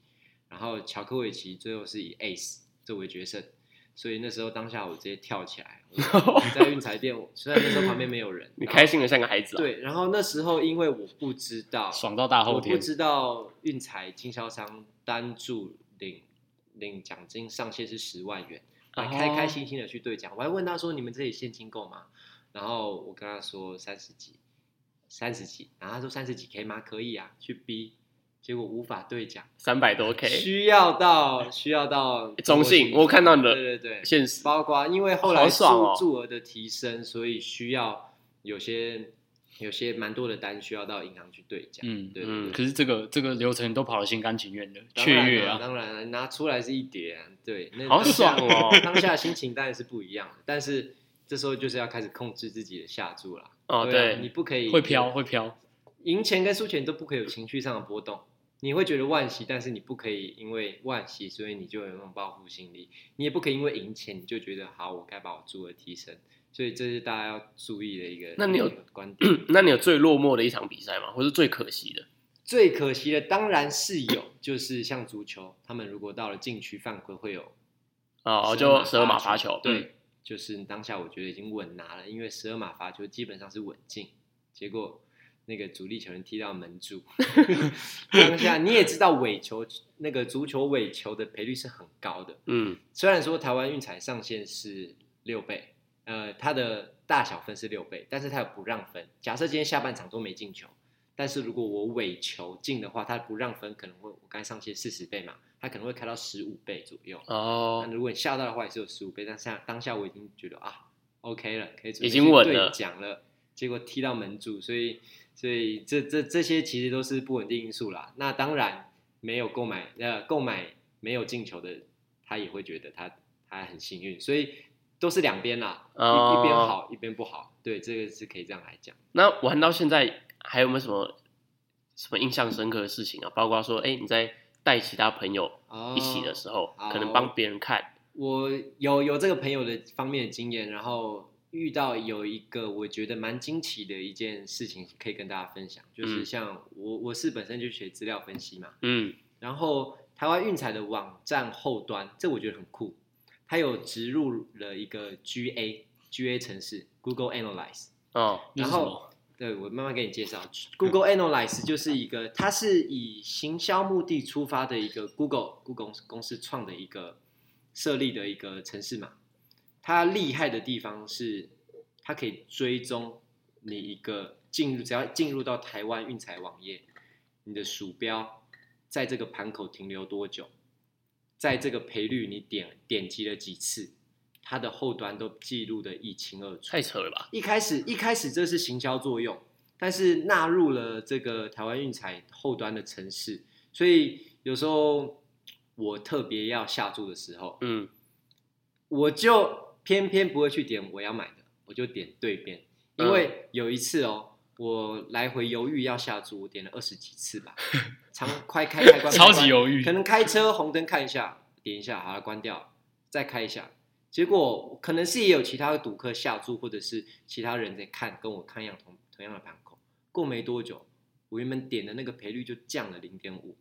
然后乔科维奇最后是以 ace 作为决胜，所以那时候当下我直接跳起来，我 在运彩店，虽然那时候旁边没有人，你开心的像个孩子啊。，对，然后那时候因为我不知道，爽到大后天，我不知道运彩经销商单注领领奖金上限是十万元，我还开哦开心心的去兑奖，我还问他说你们这里现金够吗？然后我跟他说三十几，三十几，然后他说三十几 K 吗？可以啊，去逼，结果无法兑奖，三百多 K，需要到 需要到中信，我看到你对的对对对，现实，包括因为后来注好爽哦注额的提升，所以需要有些有些蛮多的单需要到银行去兑奖。嗯对对嗯对。可是这个这个流程都跑得心甘情愿的，雀跃啊！当然了拿出来是一叠、啊，对，那好爽哦 当下心情当然是不一样的，但是这时候就是要开始控制自己的下注了。哦，对啊，你对，不可以会飘，会飘，赢钱跟输钱都不可以有情绪上的波动。你会觉得惋惜，但是你不可以因为惋惜，所以你就有那种报复心理。你也不可以因为赢钱，你就觉得好，我该把我做的提升。所以这是大家要注意的一个那你有一个观点。那你有最落寞的一场比赛吗？或是最可惜的？最可惜的当然是有，就是像足球，他们如果到了禁区犯规会有哦，就十二码罚球，嗯对，就是当下我觉得已经稳拿了，因为十二码罚球基本上是稳进，结果那个主力球员踢到门柱，当下你也知道尾球那个足球尾球的赔率是很高的，嗯虽然说台湾运彩上限是六倍，呃，它的大小分是六倍，但是它有不让分。假设今天下半场都没进球，但是如果我尾球进的话，它不让分可能会我刚才上限四十倍嘛，它可能会开到十五倍左右。哦那，如果你下到的话也是有十五倍，但下当下我已经觉得啊，OK 了，可以已经稳去了兑奖了，结果踢到门柱，所以所以这这这些其实都是不稳定因素啦。那当然没有购买呃购买没有进球的，他也会觉得他他很幸运，所以都是两边啦，一哦一边好一边不好，对，这个是可以这样来讲。那玩到现在还有没有什么什么印象深刻的事情啊？包括说，哎，你在带其他朋友哦一起的时候，好可能帮别人看，我有有这个朋友的方面的经验，然后遇到有一个我觉得蛮惊奇的一件事情，可以跟大家分享，就是嗯像我我是本身就学资料分析嘛，嗯然后台湾运彩的网站后端，这我觉得很酷，它有植入了一个 GA GA 城市 Google Analyze。哦，然后对我慢慢给你介绍，Google Analyze 就是一个，它是以行销目的出发的一个 Google Google 公司创的一个设立的一个城市嘛。它厉害的地方是，它可以追踪你一个进入，只要进入到台湾运财网页，你的鼠标在这个盘口停留多久，在这个赔率你点点击了几次，它的后端都记录的一清二楚。太扯了吧？一开始一开始这是行销作用，但是纳入了这个台湾运彩后端的城市，所以有时候我特别要下注的时候，嗯，我就偏偏不会去点我要买的，我就点对边，因为有一次哦，我来回犹豫要下注，我点了二十几次吧，常快开开关，超级犹豫可能开车红灯看一下，点一下，好了，关掉，再开一下。结果可能是也有其他的赌客下注，或者是其他人在看，跟我看一样同同样的盘口。过没多久，我原本点的那个赔率就降了零点五。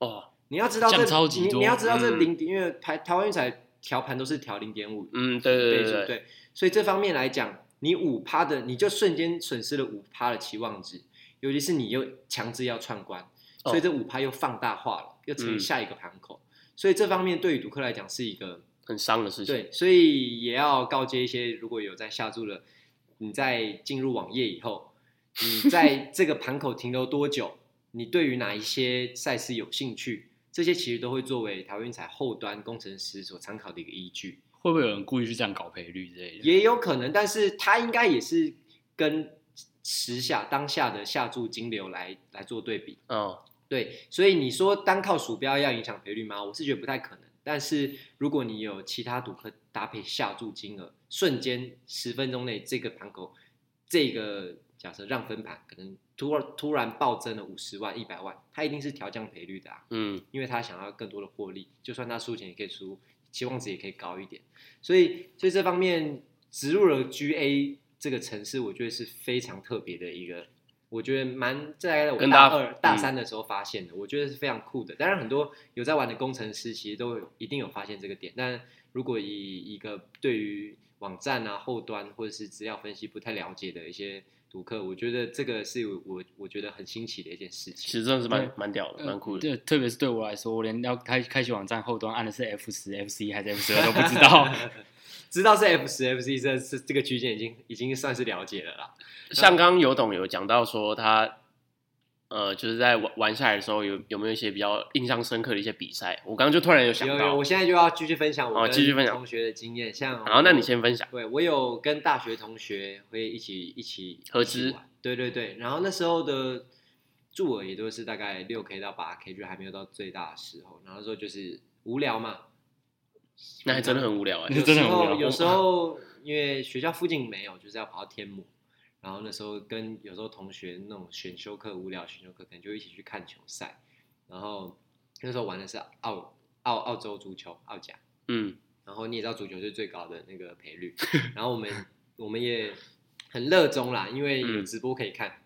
哦，你要知道这你你要知道这嗯零点，因为台台湾运彩调盘都是调零点五嗯，对对对对，对，所以这方面来讲，你五趴的你就瞬间损失了五趴的期望值，尤其是你又强制要串关，哦所以这五趴又放大化了，又乘以嗯。下一个盘口，所以这方面对于赌客来讲是一个很伤的事情。对，所以也要告诫一些如果有在下注的，你在进入网页以后，你在 这个盘口停留多久，你对于哪一些赛事有兴趣，这些其实都会作为台湾运彩后端工程师所参考的一个依据。会不会有人故意去这样搞赔率之类的？也有可能，但是他应该也是跟时下当下的下注金流来来做对比。哦，对，所以你说单靠鼠标要影响赔率吗？我是觉得不太可能。但是如果你有其他赌客搭配下注金额，瞬间十分钟内这个盘口，这个假设让分盘可能突然突然暴增了五十万、一百万，他一定是调降赔率的啊。嗯，因为他想要更多的获利，就算他输钱也可以输，期望值也可以高一点。所以，所以这方面植入了 GA 这个城市，我觉得是非常特别的一个，我觉得蛮在我跟大二、大嗯三的时候发现的，我觉得是非常酷的。当然，很多有在玩的工程师其实都有一定有发现这个点，但如果以一个对于网站啊后端或者是资料分析不太了解的一些赌客，我觉得这个是我我觉得很新奇的一件事情。其实真的是蛮对蛮屌的，蛮酷的。对，特别是对我来说，我连要开开启网站后端按的是 F 十、F C 还是 F 十二都不知道。知道是 F 十 F C 这是这个区间已经已经算是了解了啦。像刚刚有董有讲到说他，呃，就是在玩玩下来的时候有有没有一些比较印象深刻的一些比赛？我刚刚就突然有想有有，我，现在就要继续分享我哦继续分享同学的经验。像然后那你先分享。对我有跟大学同学会一起一起合资一起玩对对对。然后那时候的住额也都是大概六 K 到八 K，就还没有到最大的时候。然后那时候就是无聊嘛，那还真的很无聊哎、那真的很无聊有时候有时候因为学校附近没有，就是要跑到天母。然后那时候跟有时候同学那种选修课无聊选修课，可能就一起去看球赛。然后那时候玩的是澳澳澳洲足球澳甲，嗯，然后你也知道足球是最高的那个赔率，然后我们我们也很热衷啦，因为有嗯直播可以看，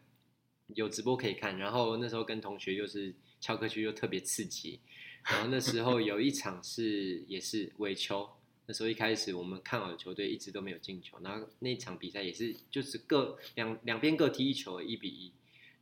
有直播可以看。然后那时候跟同学又是翘课去又特别刺激，然后那时候有一场是也是尾球，那时候一开始我们看好的球队一直都没有进球，然后那一场比赛也是就是各两两边各踢一球，一比一。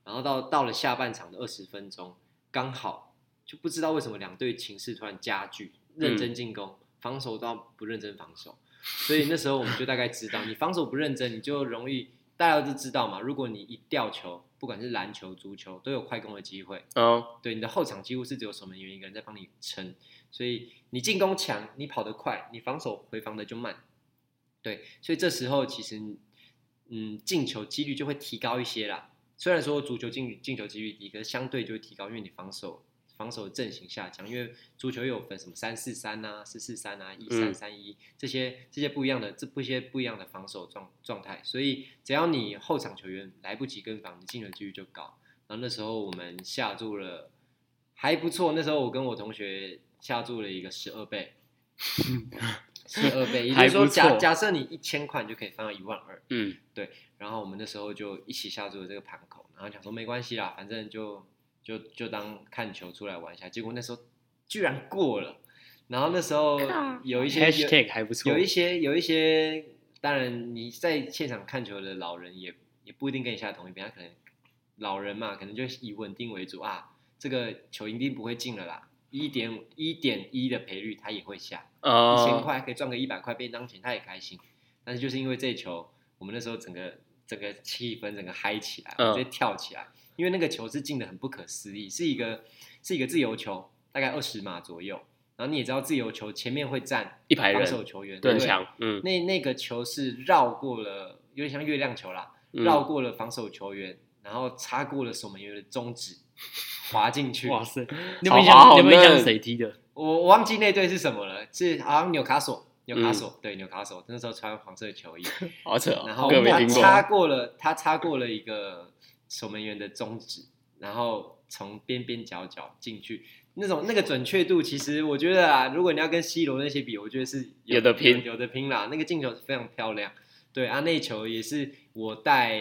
然后到到了下半场的二十分钟，刚好就不知道为什么两队情势突然加剧，认真进攻，防守到不认真防守，所以那时候我们就大概知道，你防守不认真，你就容易大家都知道嘛。如果你一掉球，不管是篮球、足球，都有快攻的机会。哦，对，你的后场几乎是只有守门员一个人在帮你撑，所以你进攻强，你跑得快，你防守回防的就慢。对，所以这时候其实，嗯，进球几率就会提高一些啦。虽然说足球进进球几率低，可是相对就会提高，因为你防守防守阵型下降，因为足球又有分什么三四三啊、四四三啊、一三三一这些这些不一样的这不些不一样的防守状状态，所以只要你后场球员来不及跟防，你进球几率就高。然后那时候我们下注了还不错，那时候我跟我同学下注了一个十二倍，十二倍，也就是说假假设你一千块，你就可以翻到一万二。嗯，对然后我们那时候就一起下注了这个盘口，然后想说没关系啦，反正就就就当看球出来玩一下。结果那时候居然过了，然后那时候有一些还不错有一些有一些当然你在现场看球的老人也也不一定跟你下同一边，他可能老人嘛，可能就以稳定为主啊，这个球一定不会进了啦，一点一点一的赔率他也会下，一千呃，块可以赚个一百块便当钱，他也开心。但是就是因为这球，我们那时候整个整个气氛整个嗨起来，直接跳起来，因为那个球是进的很不可思议，是一个是一个自由球，大概二十码左右。然后你也知道自由球前面会站防一排防守球员，对，那那个球是绕过了，有点像月亮球啦，嗯。绕过了防守球员，然后擦过了守门员的中指，滑进去。哇塞，你有没有印好好象？你有没有印象嫩是谁踢的？我我忘记那队是什么了，是好像纽卡索，纽卡嗯索、对纽卡索，那时候穿黄色球衣，好扯哦，然后擦过了，他擦过了一个守门员的中指，然后从边边角角进去，那种那个准确度，其实我觉得啊，如果你要跟 C 罗那些比，我觉得是有的拼有有的拼啦。那个进球是非常漂亮，对啊，那球也是我带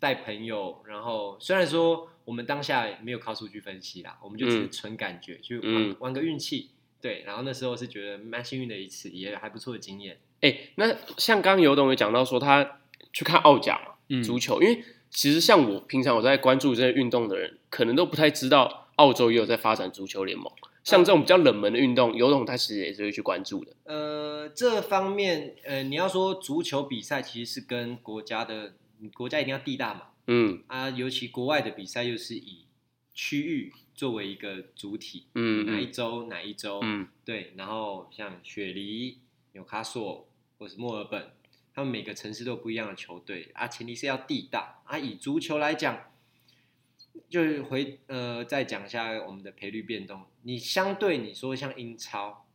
带朋友，然后虽然说我们当下没有靠数据分析啦，我们就只是嗯纯感觉、去玩、嗯玩个运气。对，然后那时候是觉得蛮幸运的一次，也还不错的经验。哎、那像刚刚尤董有讲到说他去看澳甲嘛，嗯足球，因为其实像我平常有在关注这些运动的人，可能都不太知道澳洲也有在发展足球联盟。像这种比较冷门的运动，游董他其实也是会去关注的。呃，这方面，呃，你要说足球比赛，其实是跟国家的国家一定要地大嘛，嗯啊，尤其国外的比赛又是以区域作为一个主体，嗯哪一嗯周哪一周，嗯对，然后像雪梨、纽卡索或是墨尔本，他们每个城市都有不一样的球队啊，前提是要地大啊。以足球来讲，就是回呃再讲一下我们的赔率变动。你相对你说像英超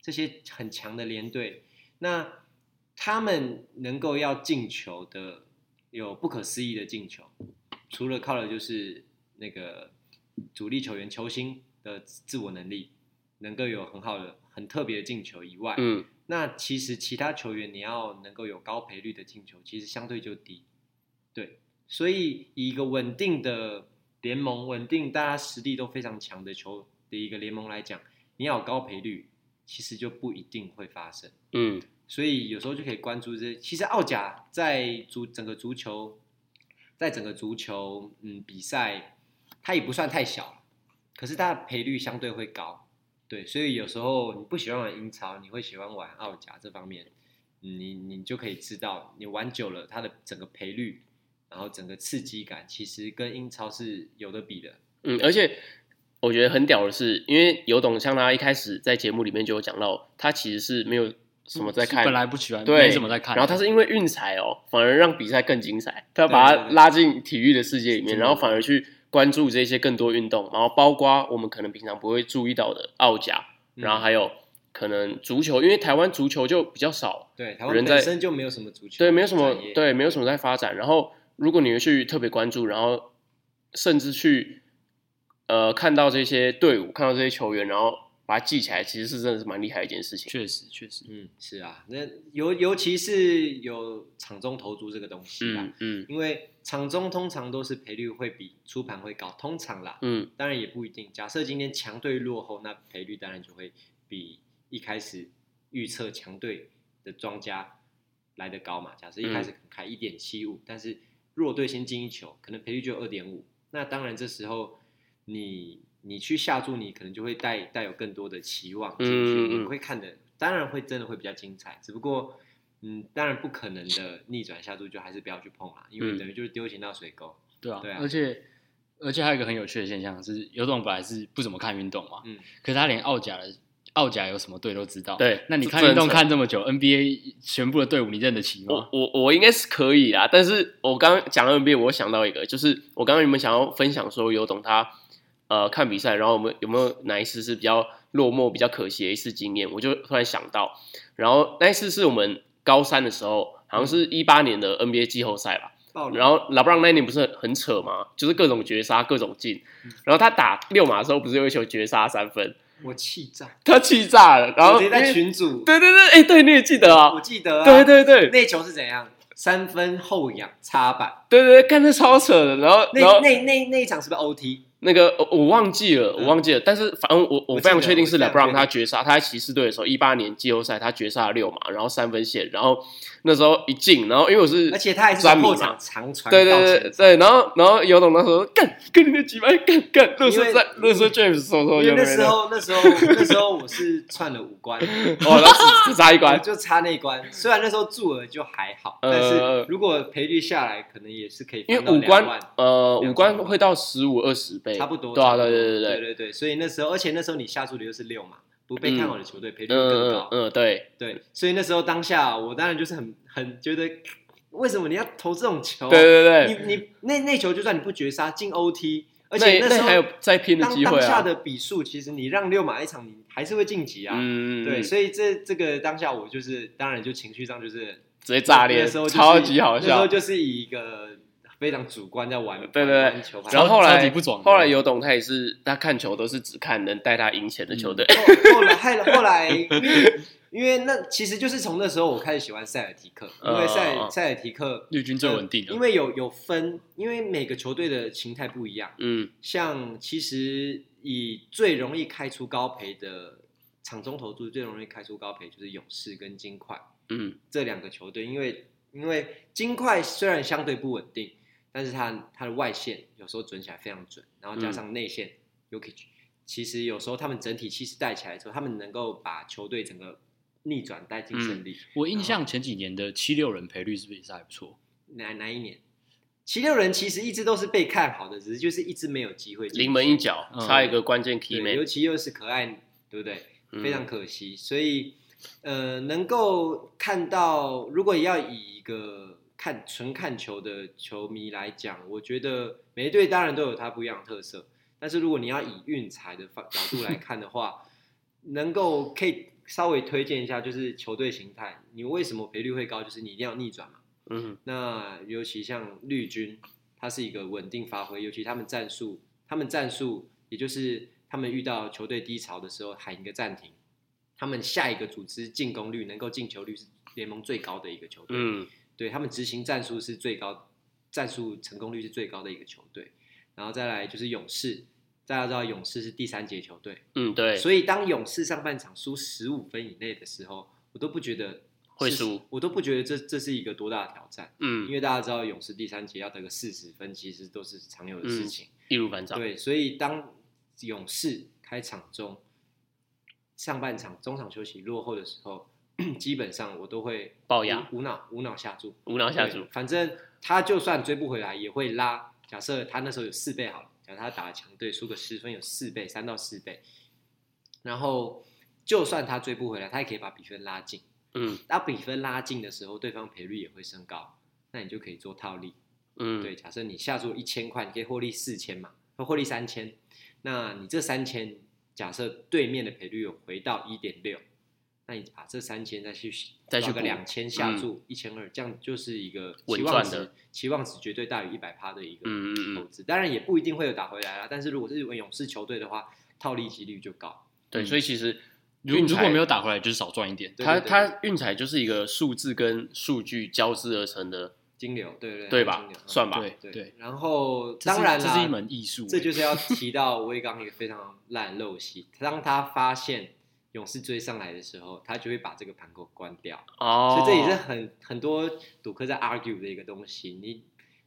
这些很强的联队，那他们能够要进球的有不可思议的进球，除了靠的就是那个主力球员球星的自我能力，能够有很好的、很特别的进球以外，嗯那其实其他球员你要能够有高赔率的进球，其实相对就低。对，所以以一个稳定的联盟，稳定大家实力都非常强的球的一个联盟来讲，你要有高赔率，其实就不一定会发生。嗯所以有时候就可以关注这。其实澳甲在足整个足球，在整个足球嗯比赛，它也不算太小，可是它的赔率相对会高。对，所以有时候你不喜欢玩英超，你会喜欢玩澳甲这方面，你你就可以知道，你玩久了，它的整个赔率，然后整个刺激感，其实跟英超是有的比的。嗯，而且我觉得很屌的是，因为尤董像他一开始在节目里面就有讲到，他其实是没有什么在看，本来不喜欢，对没什么在看。然后他是因为运彩哦，反而让比赛更精彩，他把它对对对拉进体育的世界里面，然后反而去关注这些更多运动，然后包括我们可能平常不会注意到的奥甲，嗯然后还有可能足球，因为台湾足球就比较少，对，台湾本身就没有什么足球，对，没有什么，对，没有什么在发展。然后如果你去特别关注，然后甚至去呃看到这些队伍，看到这些球员，然后把它记起来，其实是真的是蛮厉害的一件事情。确实确实，嗯，是啊，那尤尤其是有场中投注这个东西啦，嗯嗯因为场中通常都是赔率会比出盘会高，通常啦，嗯当然也不一定。假设今天强队落后，那赔率当然就会比一开始预测强队的庄家来得高嘛。假设一开始可能开一点七五，但是弱队先进一球，可能赔率就二点五。那当然这时候你你去下注，你可能就会带带有更多的期望进去，你会看的，当然会真的会比较精彩。只不过，嗯，当然不可能的逆转下注，就还是不要去碰啦，因为嗯等于就是丢钱到水沟。对啊，对啊而且而且还有一个很有趣的现象是，有种本来是不怎么看运动嘛，嗯，可是他连澳甲的澳甲有什么队都知道。对那你看运动看这么久，NBA 全部的队伍你认得齐我吗？我我应该是可以啊，但是我刚刚讲到 NBA，我想到一个，就是我刚刚有没有想要分享说有懂他呃看比赛，然后我们有有没有哪一次是比较落寞、比较可惜的一次经验？我就突然想到，然后那一次是我们高三的时候，好像是一八年的 NBA 季后赛吧。然后拉布朗那一年不是很很扯吗？就是各种绝杀，各种进。然后他打六码的时候，不是有一球绝杀三分，我气炸，他气炸了。然后我直接在群主，对对对，哎、对，你也记得啊我？记得啊，对对对，那球是怎样？三分后仰插板，对对对，干这超扯的。然后然那后那那那一场是不是 OT？那个我我忘记了，嗯我忘记了。但是反正我我我非常确定是 LeBron 他绝杀，他在骑士队的时候，一八年季后赛他绝杀了六嘛，然后三分线，然后那时候一进，然后因为我是而且他还是专迷嘛从后场，长传对对对对，然后然后尤董那时候干跟你那几百干干，乐色因为在乐色 James 手手有没 那时候那时候那时候我是串了五关，哦，只只差一我关，就差那一关。虽然那时候注额就还好，呃但是如果赔率下来，可能也是可以因为五关呃两五关万会到十五二十倍，差不多。对啊差不多对对对对，对所以那时候，而且那时候你下注的又是六嘛，不被看好的球队赔率嗯更高。嗯嗯对，对，所以那时候当下我当然就是很很觉得，为什么你要投这种球？对对对，你你那那球就算你不绝杀进 OT，而且那时候那还有再拼的当机会啊，当下的比数，其实你让六马一场，你还是会晋级啊。嗯，对，嗯所以这这个当下我就是，当然就情绪上就是直接炸裂，那时候就是超级好那时候笑。就是以一个非常主观在玩，对对对。球然后后来后来尤董他也是，他看球都是只看能带他赢钱的球队。后后来后来后来，因为因为那其实就是从那时候我开始喜欢塞尔提克，因为塞塞尔提克绿军最稳定的因为有有分，因为每个球队的形态不一样。嗯。像其实以最容易开出高赔的场中投注，最容易开出高赔就是勇士跟金块嗯。这两个球队，因为因为金块虽然相对不稳定，但是他他的外线有时候准起来非常准，然后加上内线其实有时候他们整体气势带起来之后，他们能够把球队整个逆转带进胜利。我印象前几年的七六人赔率是不是也是还不错？哪哪一年？七六人其实一直都是被看好的，只是就是一直没有机会。临门一脚，嗯差一个关键 key，尤其又是可爱，对不对？嗯非常可惜，所以呃，能够看到，如果要以一个看纯看球的球迷来讲，我觉得每一队当然都有它不一样的特色，但是如果你要以运彩的方角度来看的话，能够可以稍微推荐一下，就是球队形态，你为什么赔率会高？就是你一定要逆转嘛。嗯那尤其像绿军，它是一个稳定发挥，尤其他们战术，他们战术也就是他们遇到球队低潮的时候喊一个暂停，他们下一个组织进攻率能够进球率是联盟最高的一个球队，嗯对他们执行战术是最高，战术成功率是最高的一个球队，然后再来就是勇士，大家知道勇士是第三节球队，嗯，对，所以当勇士上半场输十五分以内的时候，我都不觉得是会输，我都不觉得这这是一个多大的挑战。嗯因嗯，为大家知道勇士第三节要得个四十分，其实都是常有的事情。易如反掌，对，所以当勇士开场中上半场中场休息落后的时候，基本上我都会龅牙无无脑无脑下注，无脑下注，反正他就算追不回来，也会拉。假设他那时候有四倍好了，假设他打强队输个十分有四倍，三到四倍，然后就算他追不回来，他也可以把比分拉近。嗯当比分拉近的时候，对方赔率也会升高，那你就可以做套利。嗯，对，假设你下注一千块，你可以获利四千嘛，或获利三千，那你这三千，假设对面的赔率有回到一点六，那你把这三千再去再去个两千下注一千二，这样就是一个稳期望赚的值，期望值绝对大于一百趴的一个嗯嗯嗯，投资。当然也不一定会有打回来啦，但是如果是勇士球队的话，套利几率就高。对，嗯所以其实如如果没有打回来，就是少赚一点。它它运彩就是一个数字跟数据交织而成的，金流，对对对吧算吧对对对，然后当然啦，这是一门艺术欸，这就是要提到威刚一个非常烂的陋习。当他发现勇士追上来的时候，他就会把这个盘口关掉。哦，所以这也是很很多赌客在 argue 的一个东西。你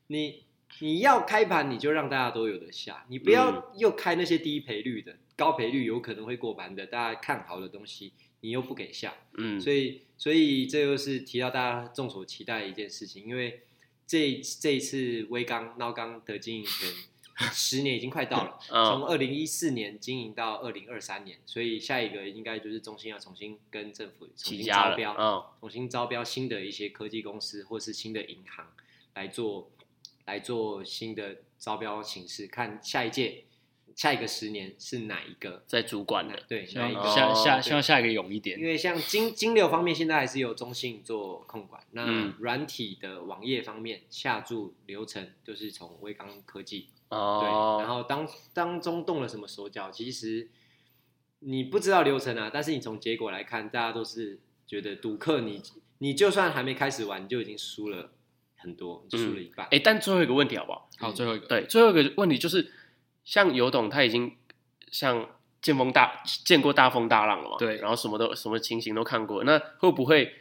你你要开盘，你就让大家都有的下，你不要又开那些低赔率的、高赔率有可能会过盘的，大家看好的东西，你又不给下。嗯，所以，所以这又是提到大家众所期待的一件事情，因为这这一次威刚闹刚的经营权 十年已经快到了，嗯从二零一四年经营到二零二三年，所以下一个应该就是中心要重新跟政府重新招标，嗯重新招标新的一些科技公司或是新的银行来做来做新的招标形式，看下一届下一个十年是哪一个在主管的，对希望哪一个下下希望下一个勇一点因。为像金金流方面，现在还是由中信做控管。那嗯软体的网页方面，下注流程就是从微刚科技对，哦，然后当当中动了什么手脚，其实你不知道流程啊，但是你从结果来看，大家都是觉得赌客你你就算还没开始玩，你就已经输了很多，你就输了一半。哎，但最后一个问题好不好？好，最后一个，对，最后一个问题就是，像尤董他已经像见风大见过大风大浪了嘛，对然后什么都什么情形都看过，那会不会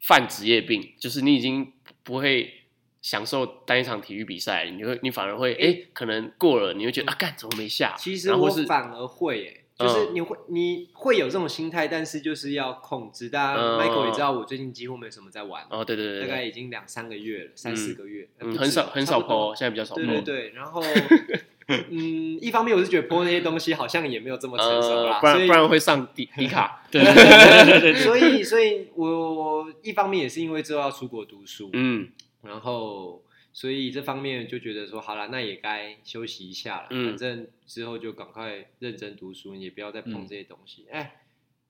犯职业病，就是你已经不会享受单一场体育比赛，你会你反而会哎、可能过了，你会觉得啊，干怎么没下？其实我反而会、欸，就是你会、你会有这种心态，但是就是要控制。大家、嗯 Michael 也知道，我最近几乎没什么在玩，哦，对对对大概已经两三个月了，三四个月，呃嗯，很少很少差不多 PO，现在比较少 PO。对对对，然后 嗯，一方面我是觉得 PO 那些东西好像也没有这么成熟啦，呃，不然不然会上迪迪卡。对对对对对对对，所以所以我我一方面也是因为之后要出国读书，嗯然后所以这方面就觉得说，好了，那也该休息一下了。嗯反正之后就赶快认真读书，也不要再碰嗯这些东西。哎、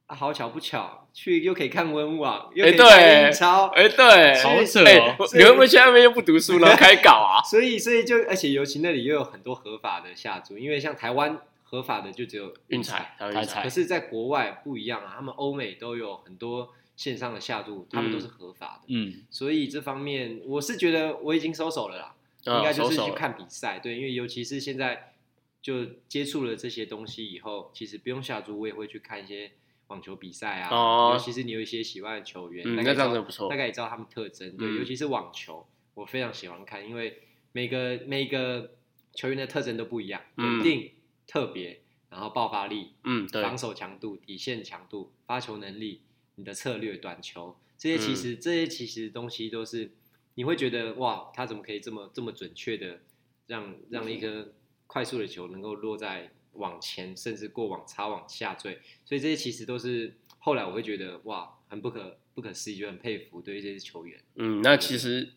啊，好巧不巧，去又可以看温网，又哎可以看对英超，哎，对，好扯哎哦，你会不会去那边又不读书，然后开搞啊？所以所以就而且尤其那里又有很多合法的下注，因为像台湾合法的就只有运彩，台湾运彩可，是在国外不一样啊，他们欧美都有很多线上的下注，他们嗯都是合法的。嗯，所以这方面我是觉得我已经收手了啦。嗯应该就是去看比赛，对，因为尤其是现在就接触了这些东西以后，其实不用下注，我也会去看一些网球比赛啊，哦尤其是你有一些喜欢的球员，嗯大概知道那这样子不错大概也知道他们特征，对，嗯尤其是网球，我非常喜欢看，因为每个每个球员的特征都不一样，嗯稳定、特别，然后爆发力、嗯，对，防守强度、底线强度、发球能力、你的策略、短球，这些嗯其实、这些其实东西都是你会觉得哇，他怎么可以这么这么准确的让让一颗快速的球能够落在往前，甚至过往插往下坠，所以这些其实都是后来我会觉得哇，很不可不可思议，就很佩服对于这些球员。嗯，那其实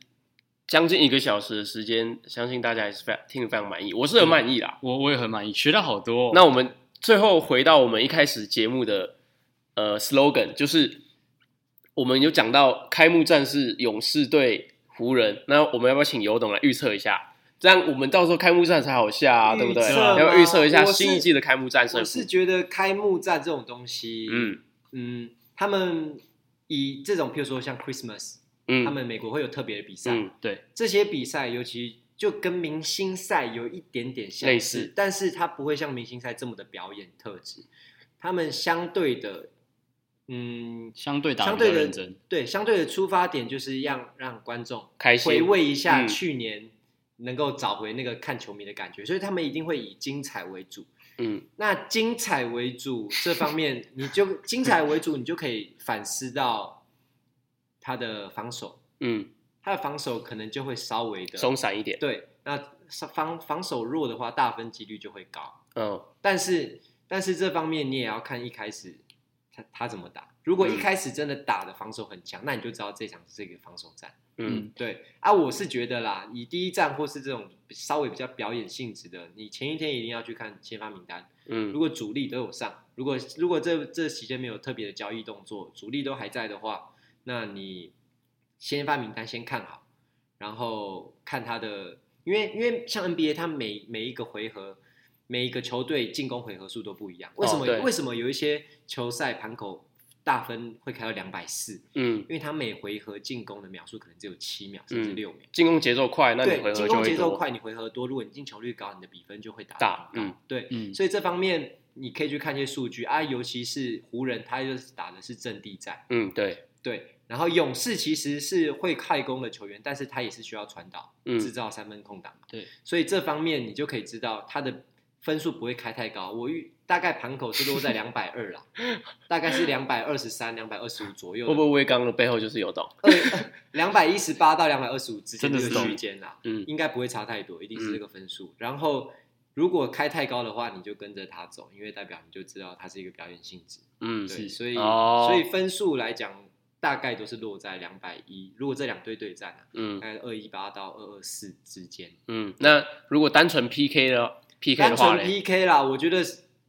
将近一个小时的时间，相信大家还是非常听得非常满意，我是很满意啦。我我也很满意，学到好多哦。那我们最后回到我们一开始节目的呃 slogan，就是我们有讲到开幕战是勇士对湖人，那我们要不要请尤董来预测一下？这样我们到时候开幕战才好下啊，对不对？要不要预测一下新一季的开幕战胜负我是。觉得开幕战这种东西，嗯嗯，他们以这种譬如说像 Christmas，、嗯，他们美国会有特别的比赛，嗯对，这些比赛尤其就跟明星赛有一点点相类似似，但是它不会像明星赛这么的表演特质，他们相对的，嗯，相对打相对的认真。对相对的出发点就是让让观众开心回味一下嗯去年能够找回那个看球迷的感觉，所以他们一定会以精彩为主。嗯那精彩为主这方面，你就精彩为主，你就可以反思到他的防守，嗯，他的防守可能就会稍微的松散一点。对，那防防守弱的话，大分几率就会高。嗯但是但是这方面你也要看一开始他他怎么打。如果一嗯开始真的打的防守很强，那你就知道这场是一个防守战。嗯对啊，我是觉得啦，以第一站或是这种稍微比较表演性质的，你前一天一定要去看先发名单。嗯如嗯果主力都有上，如果如果这这期间没有特别的交易动作，主力都还在的话，那你先发名单先看好，然后看他的，因为因为像 NBA，他每每一个回合，每一个球队进攻回合数都不一样。为什么、哦为什么有一些球赛盘口大分会开到两百四？嗯，因为他每回合进攻的秒数可能只有七秒甚至嗯六秒。进攻节奏快，那你进合就会多。攻节奏快，你回合多，如果你进球率高，你的比分就会打得大很高。嗯对，嗯，所以这方面你可以去看一些数据啊，尤其是湖人，他就是打的是阵地战，嗯，对，对。然后勇士其实是会快攻的球员，但是他也是需要传导，嗯制造三分空档。对，所以这方面你就可以知道他的分数不会开太高。我预大概盘口是落在两百二啦，大概是两百二十三、两百二十五左右的，会不会威刚的背后就是有懂？两百一十八到两百二十五之间这个真的区间啦？嗯应该不会差太多，一定是这个分数。然后如果开太高的话，你就跟着他走，因为代表你就知道它是一个表演性质。嗯，对，所以、哦所以分数来讲，大概都是落在两百一。如果这两队对战啊，嗯大概二一八到二二四之间。嗯，那如果单纯 PK 的 PK 单纯的话嘞，PK 啦，我觉得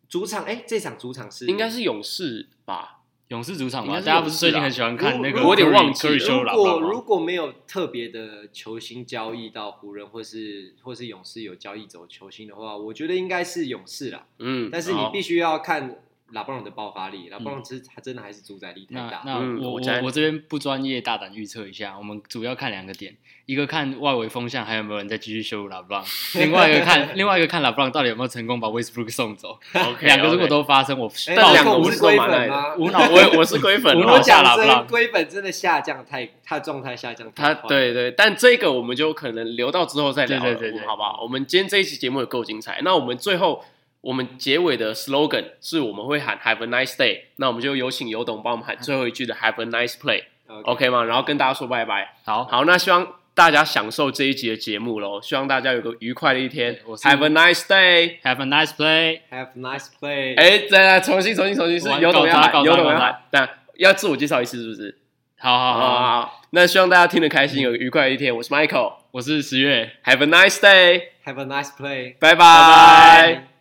主场哎，这场主场是应该是勇士吧？勇士主场吧，应该是大家不是最近很喜欢看那个我有点忘记如果如果没有特别的球星交易到湖人，或是或是勇士有交易走球星的话，我觉得应该是勇士啦。嗯，但是你好。必须要看拉布朗的爆发力，拉布朗其实他真的还是主宰力太大。那那我我嗯我我这边不专业，大胆预测一下，我们主要看两个点，一个看外围风向还有没有人在继续羞辱拉布朗，另外一个看另外一个看拉布朗到底有没有成功把 Westbrook 送走。OK，两个如果都发生，我哎但两个我是是龟粉吗？无脑我也我是龟粉啊，无脑我 讲下拉布朗真，龟粉真的下降太，他的状态下降他太快。对对，但这个我们就可能留到之后再聊了，对对对对好不好？我们今天这一期节目也够精彩，那我们最后我们结尾的 slogan 是我们会喊 Have a nice day，那我们就有请尤董帮我们喊最后一句的 Have a nice play，OK、OK，吗？然后跟大家说拜拜。好，好，那希望大家享受这一集的节目喽，希望大家有个愉快的一天，Have a nice day。Have a nice play。Have a nice play。哎，再来重新重新重新是我尤董要喊，搞砸搞砸尤董要搞砸喊，但要自我介绍一次是不是？好好好好好，好好，那希望大家听得开心，有个愉快的一天。我是 Michael。我是十月。Have a nice day，Have a nice play。拜拜拜拜。